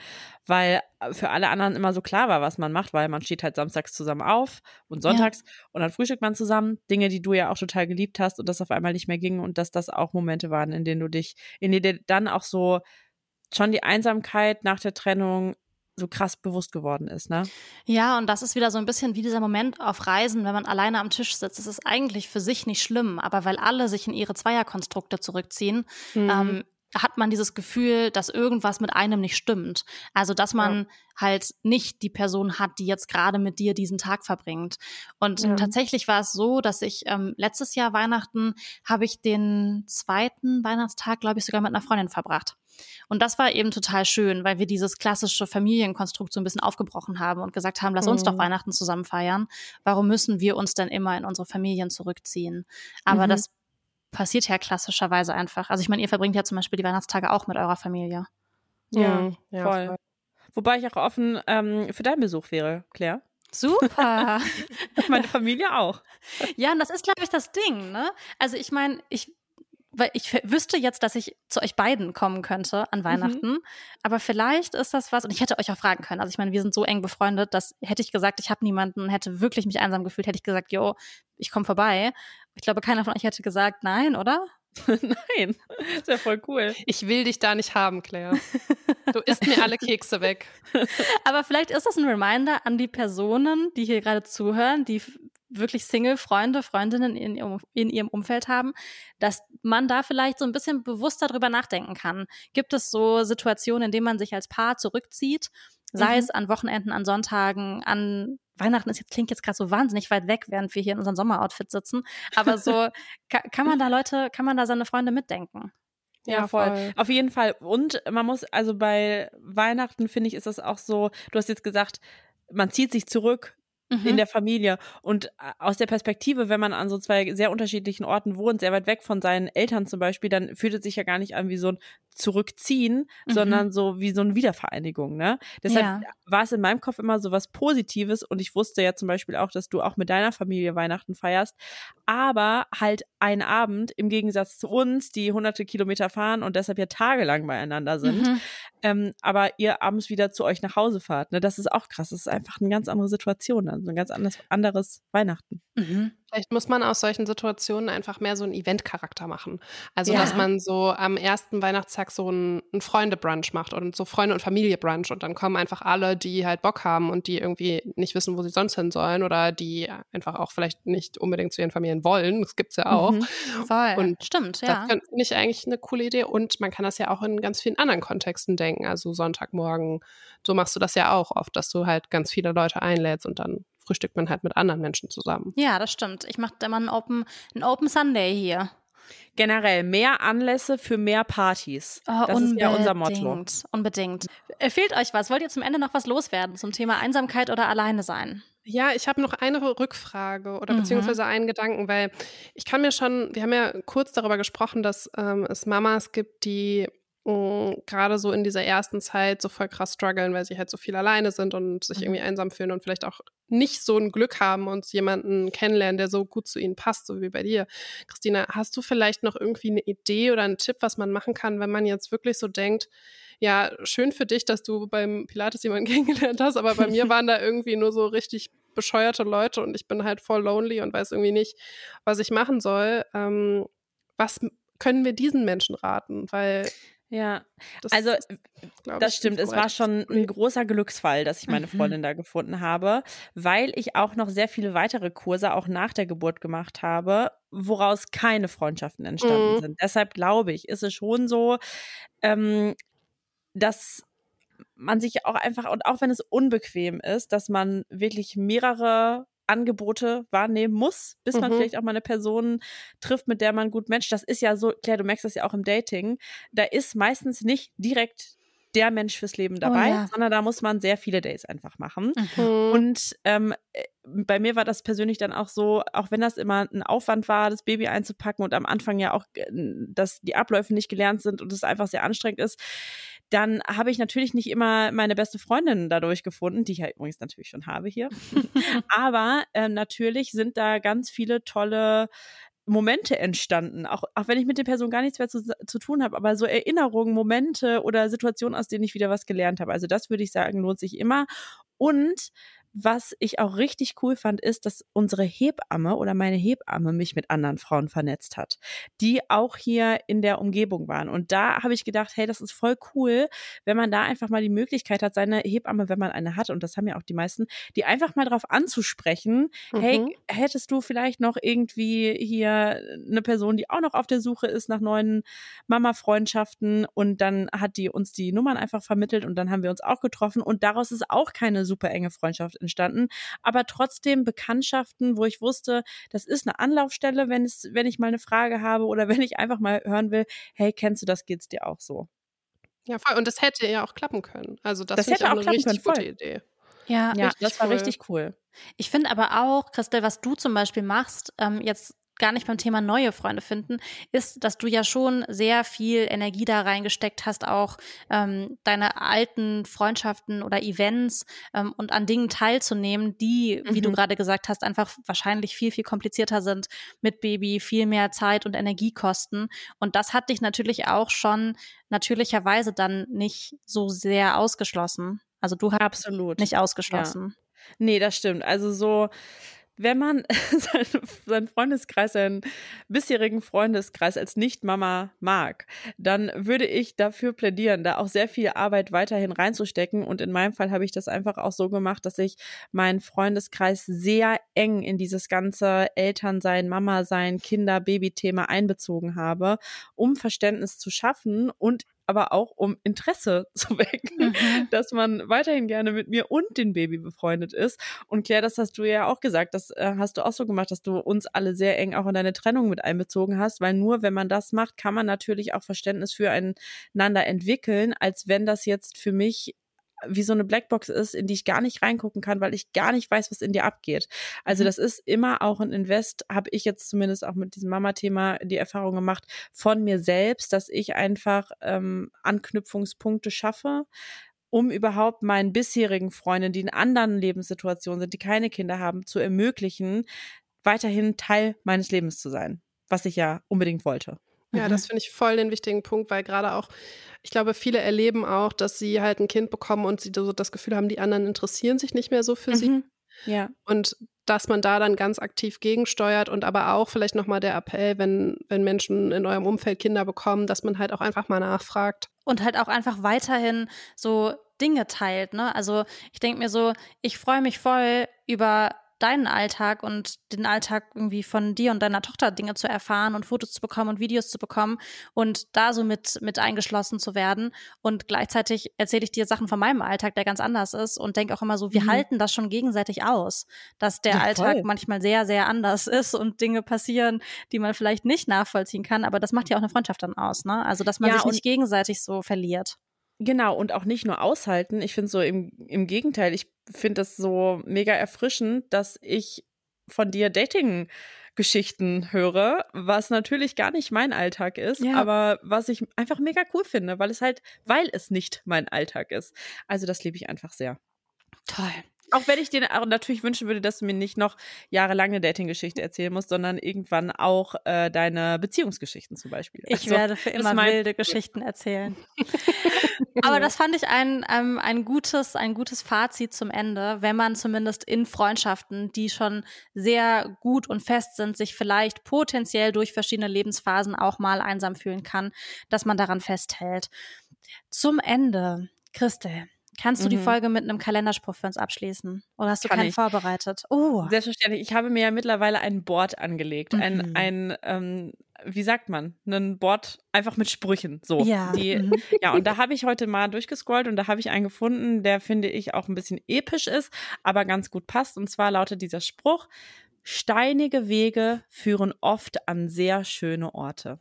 weil für alle anderen immer so klar war, was man macht, weil man steht halt samstags zusammen auf und sonntags und dann frühstückt man zusammen. Dinge, die du ja auch total geliebt hast und das auf einmal nicht mehr ging und dass das auch Momente waren, in denen du dich, in denen dir dann auch so schon die Einsamkeit nach der Trennung so krass bewusst geworden ist, ne? Ja, und das ist wieder so ein bisschen wie dieser Moment auf Reisen, wenn man alleine am Tisch sitzt. Es ist eigentlich für sich nicht schlimm, aber weil alle sich in ihre Zweierkonstrukte zurückziehen, Mhm. ähm, hat man dieses Gefühl, dass irgendwas mit einem nicht stimmt. Also, dass man halt nicht die Person hat, die jetzt gerade mit dir diesen Tag verbringt. Und Ja. tatsächlich war es so, dass ich ähm, letztes Jahr Weihnachten habe ich den zweiten Weihnachtstag, glaube ich, sogar mit einer Freundin verbracht. Und das war eben total schön, weil wir dieses klassische Familienkonstrukt so ein bisschen aufgebrochen haben und gesagt haben, lass uns doch Mhm. Weihnachten zusammen feiern. Warum müssen wir uns denn immer in unsere Familien zurückziehen? Aber Mhm. das passiert ja klassischerweise einfach. Also ich meine, ihr verbringt ja zum Beispiel die Weihnachtstage auch mit eurer Familie. Ja. Ja, voll. Wobei ich auch offen ähm, für deinen Besuch wäre, Claire. Super. [LAUGHS] Meine Familie auch. ja, und das ist, glaube ich, das Ding, ne? Also ich meine, ich weil ich wüsste jetzt, dass ich zu euch beiden kommen könnte an Weihnachten. Mhm. Aber vielleicht ist das was, und ich hätte euch auch fragen können. Also ich meine, wir sind so eng befreundet, dass hätte ich gesagt, ich habe niemanden, hätte wirklich mich einsam gefühlt, hätte ich gesagt, jo, ich komme vorbei. Ich glaube, keiner von euch hätte gesagt, nein, oder? [LAUGHS] nein, ist ja voll cool. Ich will dich da nicht haben, Claire. Du isst mir alle Kekse weg. [LAUGHS] Aber vielleicht ist das ein Reminder an die Personen, die hier gerade zuhören, die wirklich Single-Freunde, Freundinnen in ihrem, in ihrem Umfeld haben, dass man da vielleicht so ein bisschen bewusster drüber nachdenken kann. Gibt es so Situationen, in denen man sich als Paar zurückzieht, sei mhm. es an Wochenenden, an Sonntagen, an Weihnachten ist jetzt, klingt jetzt gerade so wahnsinnig weit weg, während wir hier in unserem Sommeroutfit sitzen. Aber so [LAUGHS] kann, kann man da Leute, kann man da seine Freunde mitdenken? Ja, voll. voll. Auf jeden Fall. Und man muss, also bei Weihnachten finde ich, ist das auch so, du hast jetzt gesagt, man zieht sich zurück mhm. in der Familie. Und äh, aus der Perspektive, wenn man an so zwei sehr unterschiedlichen Orten wohnt, sehr weit weg von seinen Eltern zum Beispiel, dann fühlt es sich ja gar nicht an wie so ein Zurückziehen, mhm. sondern so wie so eine Wiedervereinigung. Ne? Deshalb ja. war es in meinem Kopf immer so was Positives und ich wusste ja zum Beispiel auch, dass du auch mit deiner Familie Weihnachten feierst, aber halt ein Abend im Gegensatz zu uns, die hunderte Kilometer fahren und deshalb ja tagelang beieinander sind, mhm. ähm, aber ihr abends wieder zu euch nach Hause fahrt. Ne? Das ist auch krass. Das ist einfach eine ganz andere Situation, also ein ganz anderes, anderes Weihnachten. Mhm. Vielleicht muss man aus solchen Situationen einfach mehr so einen Event-Charakter machen. Also, ja. dass man so am ersten Weihnachtstag so einen, einen Freunde-Brunch macht und so Freunde- und Familie-Brunch und dann kommen einfach alle, die halt Bock haben und die irgendwie nicht wissen, wo sie sonst hin sollen oder die einfach auch vielleicht nicht unbedingt zu ihren Familien wollen. Das gibt's ja auch. Mhm. Voll. Und Stimmt, ja. Das finde ich eigentlich eine coole Idee und man kann das ja auch in ganz vielen anderen Kontexten denken. Also Sonntagmorgen, so machst du das ja auch oft, dass du halt ganz viele Leute einlädst und dann frühstückt man halt mit anderen Menschen zusammen. Ja, das stimmt. Ich mache immer einen Open, einen Open Sunday hier. Generell mehr Anlässe für mehr Partys. Oh, das ist ja unser Motto. Unbedingt. Fehlt euch was? Wollt ihr zum Ende noch was loswerden zum Thema Einsamkeit oder alleine sein? Ja, ich habe noch eine Rückfrage oder mhm. beziehungsweise einen Gedanken, weil ich kann mir schon, wir haben ja kurz darüber gesprochen, dass ähm, es Mamas gibt, die gerade so in dieser ersten Zeit so voll krass strugglen, weil sie halt so viel alleine sind und sich irgendwie mhm. einsam fühlen und vielleicht auch nicht so ein Glück haben und jemanden kennenlernen, der so gut zu ihnen passt, so wie bei dir. Christina, hast du vielleicht noch irgendwie eine Idee oder einen Tipp, was man machen kann, wenn man jetzt wirklich so denkt, ja, schön für dich, dass du beim Pilates jemanden [LAUGHS] kennengelernt hast, aber bei mir [LAUGHS] waren da irgendwie nur so richtig bescheuerte Leute und ich bin halt voll lonely und weiß irgendwie nicht, was ich machen soll. Ähm, was können wir diesen Menschen raten? Weil ja, das, also das stimmt. Es war schon ein großer Glücksfall, dass ich meine mhm. Freundin da gefunden habe, weil ich auch noch sehr viele weitere Kurse auch nach der Geburt gemacht habe, woraus keine Freundschaften entstanden mhm. sind. Deshalb glaube ich, ist es schon so, ähm, dass man sich auch einfach, und auch wenn es unbequem ist, dass man wirklich mehrere Angebote wahrnehmen muss, bis man mhm. vielleicht auch mal eine Person trifft, mit der man gut matcht. Das ist ja so, klar, du merkst das ja auch im Dating. Da ist meistens nicht direkt der Mensch fürs Leben oh dabei, oh, ja. sondern da muss man sehr viele Dates einfach machen. Mhm. Und ähm, äh, bei mir war das persönlich dann auch so, auch wenn das immer ein Aufwand war, das Baby einzupacken und am Anfang ja auch, äh, dass die Abläufe nicht gelernt sind und es einfach sehr anstrengend ist, dann habe ich natürlich nicht immer meine beste Freundin dadurch gefunden, die ich ja übrigens natürlich schon habe hier. [LAUGHS] Aber äh, natürlich sind da ganz viele tolle Momente entstanden, auch, auch wenn ich mit der Person gar nichts mehr zu, zu tun habe, aber so Erinnerungen, Momente oder Situationen, aus denen ich wieder was gelernt habe. Also das würde ich sagen, lohnt sich immer. Und was ich auch richtig cool fand, ist, dass unsere Hebamme oder meine Hebamme mich mit anderen Frauen vernetzt hat, die auch hier in der Umgebung waren. Und da habe ich gedacht, hey, das ist voll cool, wenn man da einfach mal die Möglichkeit hat, seine Hebamme, wenn man eine hat, und das haben ja auch die meisten, die einfach mal drauf anzusprechen, mhm. hey, hättest du vielleicht noch irgendwie hier eine Person, die auch noch auf der Suche ist nach neuen Mama-Freundschaften und dann hat die uns die Nummern einfach vermittelt und dann haben wir uns auch getroffen und daraus ist auch keine super enge Freundschaft entstanden, aber trotzdem Bekanntschaften, wo ich wusste, das ist eine Anlaufstelle, wenn es, wenn ich mal eine Frage habe oder [LAUGHS] wenn ich einfach mal hören will, hey, kennst du das, geht's dir auch so? Ja, voll. Und das hätte ja auch klappen können. Also das, das hätte auch eine richtig können, gute Idee. Ja, ja das war cool. richtig cool. Ich finde aber auch, Christel, was du zum Beispiel machst, ähm, jetzt gar nicht beim Thema neue Freunde finden, ist, dass du ja schon sehr viel Energie da reingesteckt hast, auch ähm, deine alten Freundschaften oder Events ähm, und an Dingen teilzunehmen, die, mhm. wie du mhm. gerade gesagt hast, einfach wahrscheinlich viel, viel komplizierter sind mit Baby, viel mehr Zeit und Energie kosten. Und das hat dich natürlich auch schon natürlicherweise dann nicht so sehr ausgeschlossen. Also du hast Absolut. nicht ausgeschlossen. Ja. Nee, das stimmt. Also so wenn man [LAUGHS] seinen Freundeskreis, seinen bisherigen Freundeskreis als Nicht-Mama mag, dann würde ich dafür plädieren, da auch sehr viel Arbeit weiterhin reinzustecken. Und in meinem Fall habe ich das einfach auch so gemacht, dass ich meinen Freundeskreis sehr eng in dieses ganze Elternsein, Mama-Sein, Kinder, Baby-Thema einbezogen habe, um Verständnis zu schaffen und aber auch um Interesse [LAUGHS] zu wecken, mhm. dass man weiterhin gerne mit mir und dem Baby befreundet ist. Und Claire, das hast du ja auch gesagt, das äh, hast du auch so gemacht, dass du uns alle sehr eng auch in deine Trennung mit einbezogen hast, weil nur wenn man das macht, kann man natürlich auch Verständnis füreinander entwickeln, als wenn das jetzt für mich wie so eine Blackbox ist, in die ich gar nicht reingucken kann, weil ich gar nicht weiß, was in dir abgeht. Also mhm. das ist immer auch ein Invest, habe ich jetzt zumindest auch mit diesem Mama-Thema die Erfahrung gemacht, von mir selbst, dass ich einfach ähm, Anknüpfungspunkte schaffe, um überhaupt meinen bisherigen Freunden, die in anderen Lebenssituationen sind, die keine Kinder haben, zu ermöglichen, weiterhin Teil meines Lebens zu sein, was ich ja unbedingt wollte. Ja, das finde ich voll den wichtigen Punkt, weil gerade auch, ich glaube, viele erleben auch, dass sie halt ein Kind bekommen und sie so das Gefühl haben, die anderen interessieren sich nicht mehr so für mhm. sie. Ja. Und dass man da dann ganz aktiv gegensteuert und aber auch vielleicht nochmal der Appell, wenn, wenn Menschen in eurem Umfeld Kinder bekommen, dass man halt auch einfach mal nachfragt. Und halt auch einfach weiterhin so Dinge teilt, ne? Also ich denke mir so, ich freue mich voll über deinen Alltag und den Alltag irgendwie von dir und deiner Tochter Dinge zu erfahren und Fotos zu bekommen und Videos zu bekommen und da so mit, mit eingeschlossen zu werden. Und gleichzeitig erzähle ich dir Sachen von meinem Alltag, der ganz anders ist und denke auch immer so, wir mhm. halten das schon gegenseitig aus, dass der ja, Alltag manchmal sehr, sehr anders [LAUGHS] ist und Dinge passieren, die man vielleicht nicht nachvollziehen kann. Aber das macht ja auch eine Freundschaft dann aus, ne? Also, dass man ja, sich nicht gegenseitig so verliert. Genau, und auch nicht nur aushalten. Ich finde so im, im Gegenteil, ich finde das so mega erfrischend, dass ich von dir Dating Geschichten höre, was natürlich gar nicht mein Alltag ist, ja. aber was ich einfach mega cool finde, weil es halt, weil es nicht mein Alltag ist. Also das liebe ich einfach sehr. Toll. Auch wenn ich dir natürlich wünschen würde, dass du mir nicht noch jahrelang eine Dating-Geschichte erzählen musst, sondern irgendwann auch äh, deine Beziehungsgeschichten zum Beispiel. Ich also, werde für immer wilde Geschichten erzählen. [LAUGHS] Aber das fand ich ein, ähm, ein, gutes, ein gutes Fazit zum Ende, wenn man zumindest in Freundschaften, die schon sehr gut und fest sind, sich vielleicht potenziell durch verschiedene Lebensphasen auch mal einsam fühlen kann, dass man daran festhält. Zum Ende, Christel, Kannst du mhm. die Folge mit einem Kalenderspruch für uns abschließen? Oder hast du Kann keinen ich. vorbereitet? Oh. Selbstverständlich. Ich habe mir ja mittlerweile ein Board angelegt. Mhm. Ein, ein ähm, wie sagt man? Ein Board einfach mit Sprüchen. So. Ja. Die, mhm. ja, und da habe ich heute mal durchgescrollt und da habe ich einen gefunden, der finde ich auch ein bisschen episch ist, aber ganz gut passt. Und zwar lautet dieser Spruch: Steinige Wege führen oft an sehr schöne Orte.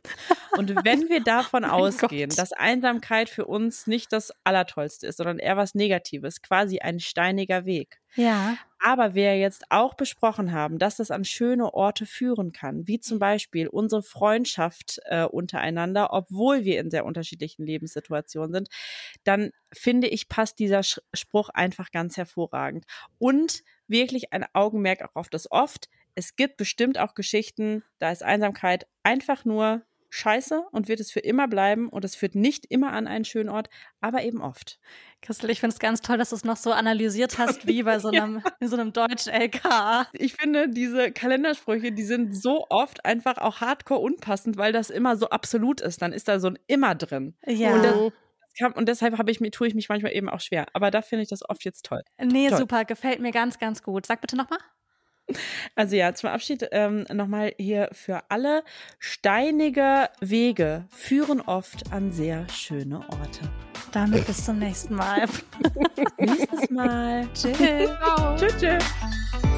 Und wenn wir [LAUGHS] davon oh ausgehen, Gott. dass Einsamkeit für uns nicht das Allertollste ist, sondern eher was Negatives, quasi ein steiniger Weg. Ja. Aber wir jetzt auch besprochen haben, dass das an schöne Orte führen kann, wie zum Beispiel unsere Freundschaft äh, untereinander, obwohl wir in sehr unterschiedlichen Lebenssituationen sind, dann finde ich, passt dieser Spruch einfach ganz hervorragend. Und wirklich ein Augenmerk auch auf das oft. Es gibt bestimmt auch Geschichten, da ist Einsamkeit einfach nur scheiße und wird es für immer bleiben und es führt nicht immer an einen schönen Ort, aber eben oft. Christel, ich finde es ganz toll, dass du es noch so analysiert [LAUGHS] hast wie bei so einem, ja. so einem Deutsch-LK. Ich finde, diese Kalendersprüche, die sind so oft einfach auch hardcore unpassend, weil das immer so absolut ist. Dann ist da so ein immer drin. Ja. Und das, kann, und deshalb ich, tue ich mich manchmal eben auch schwer. Aber da finde ich das oft jetzt toll. Nee, toll. super, gefällt mir ganz, ganz gut. Sag bitte nochmal. Also ja, zum Abschied ähm, nochmal hier für alle. Steinige Wege führen oft an sehr schöne Orte. Damit bis zum nächsten Mal. [LAUGHS] Nächstes Mal. [LAUGHS] Tschüss. Tschüss. tschüss.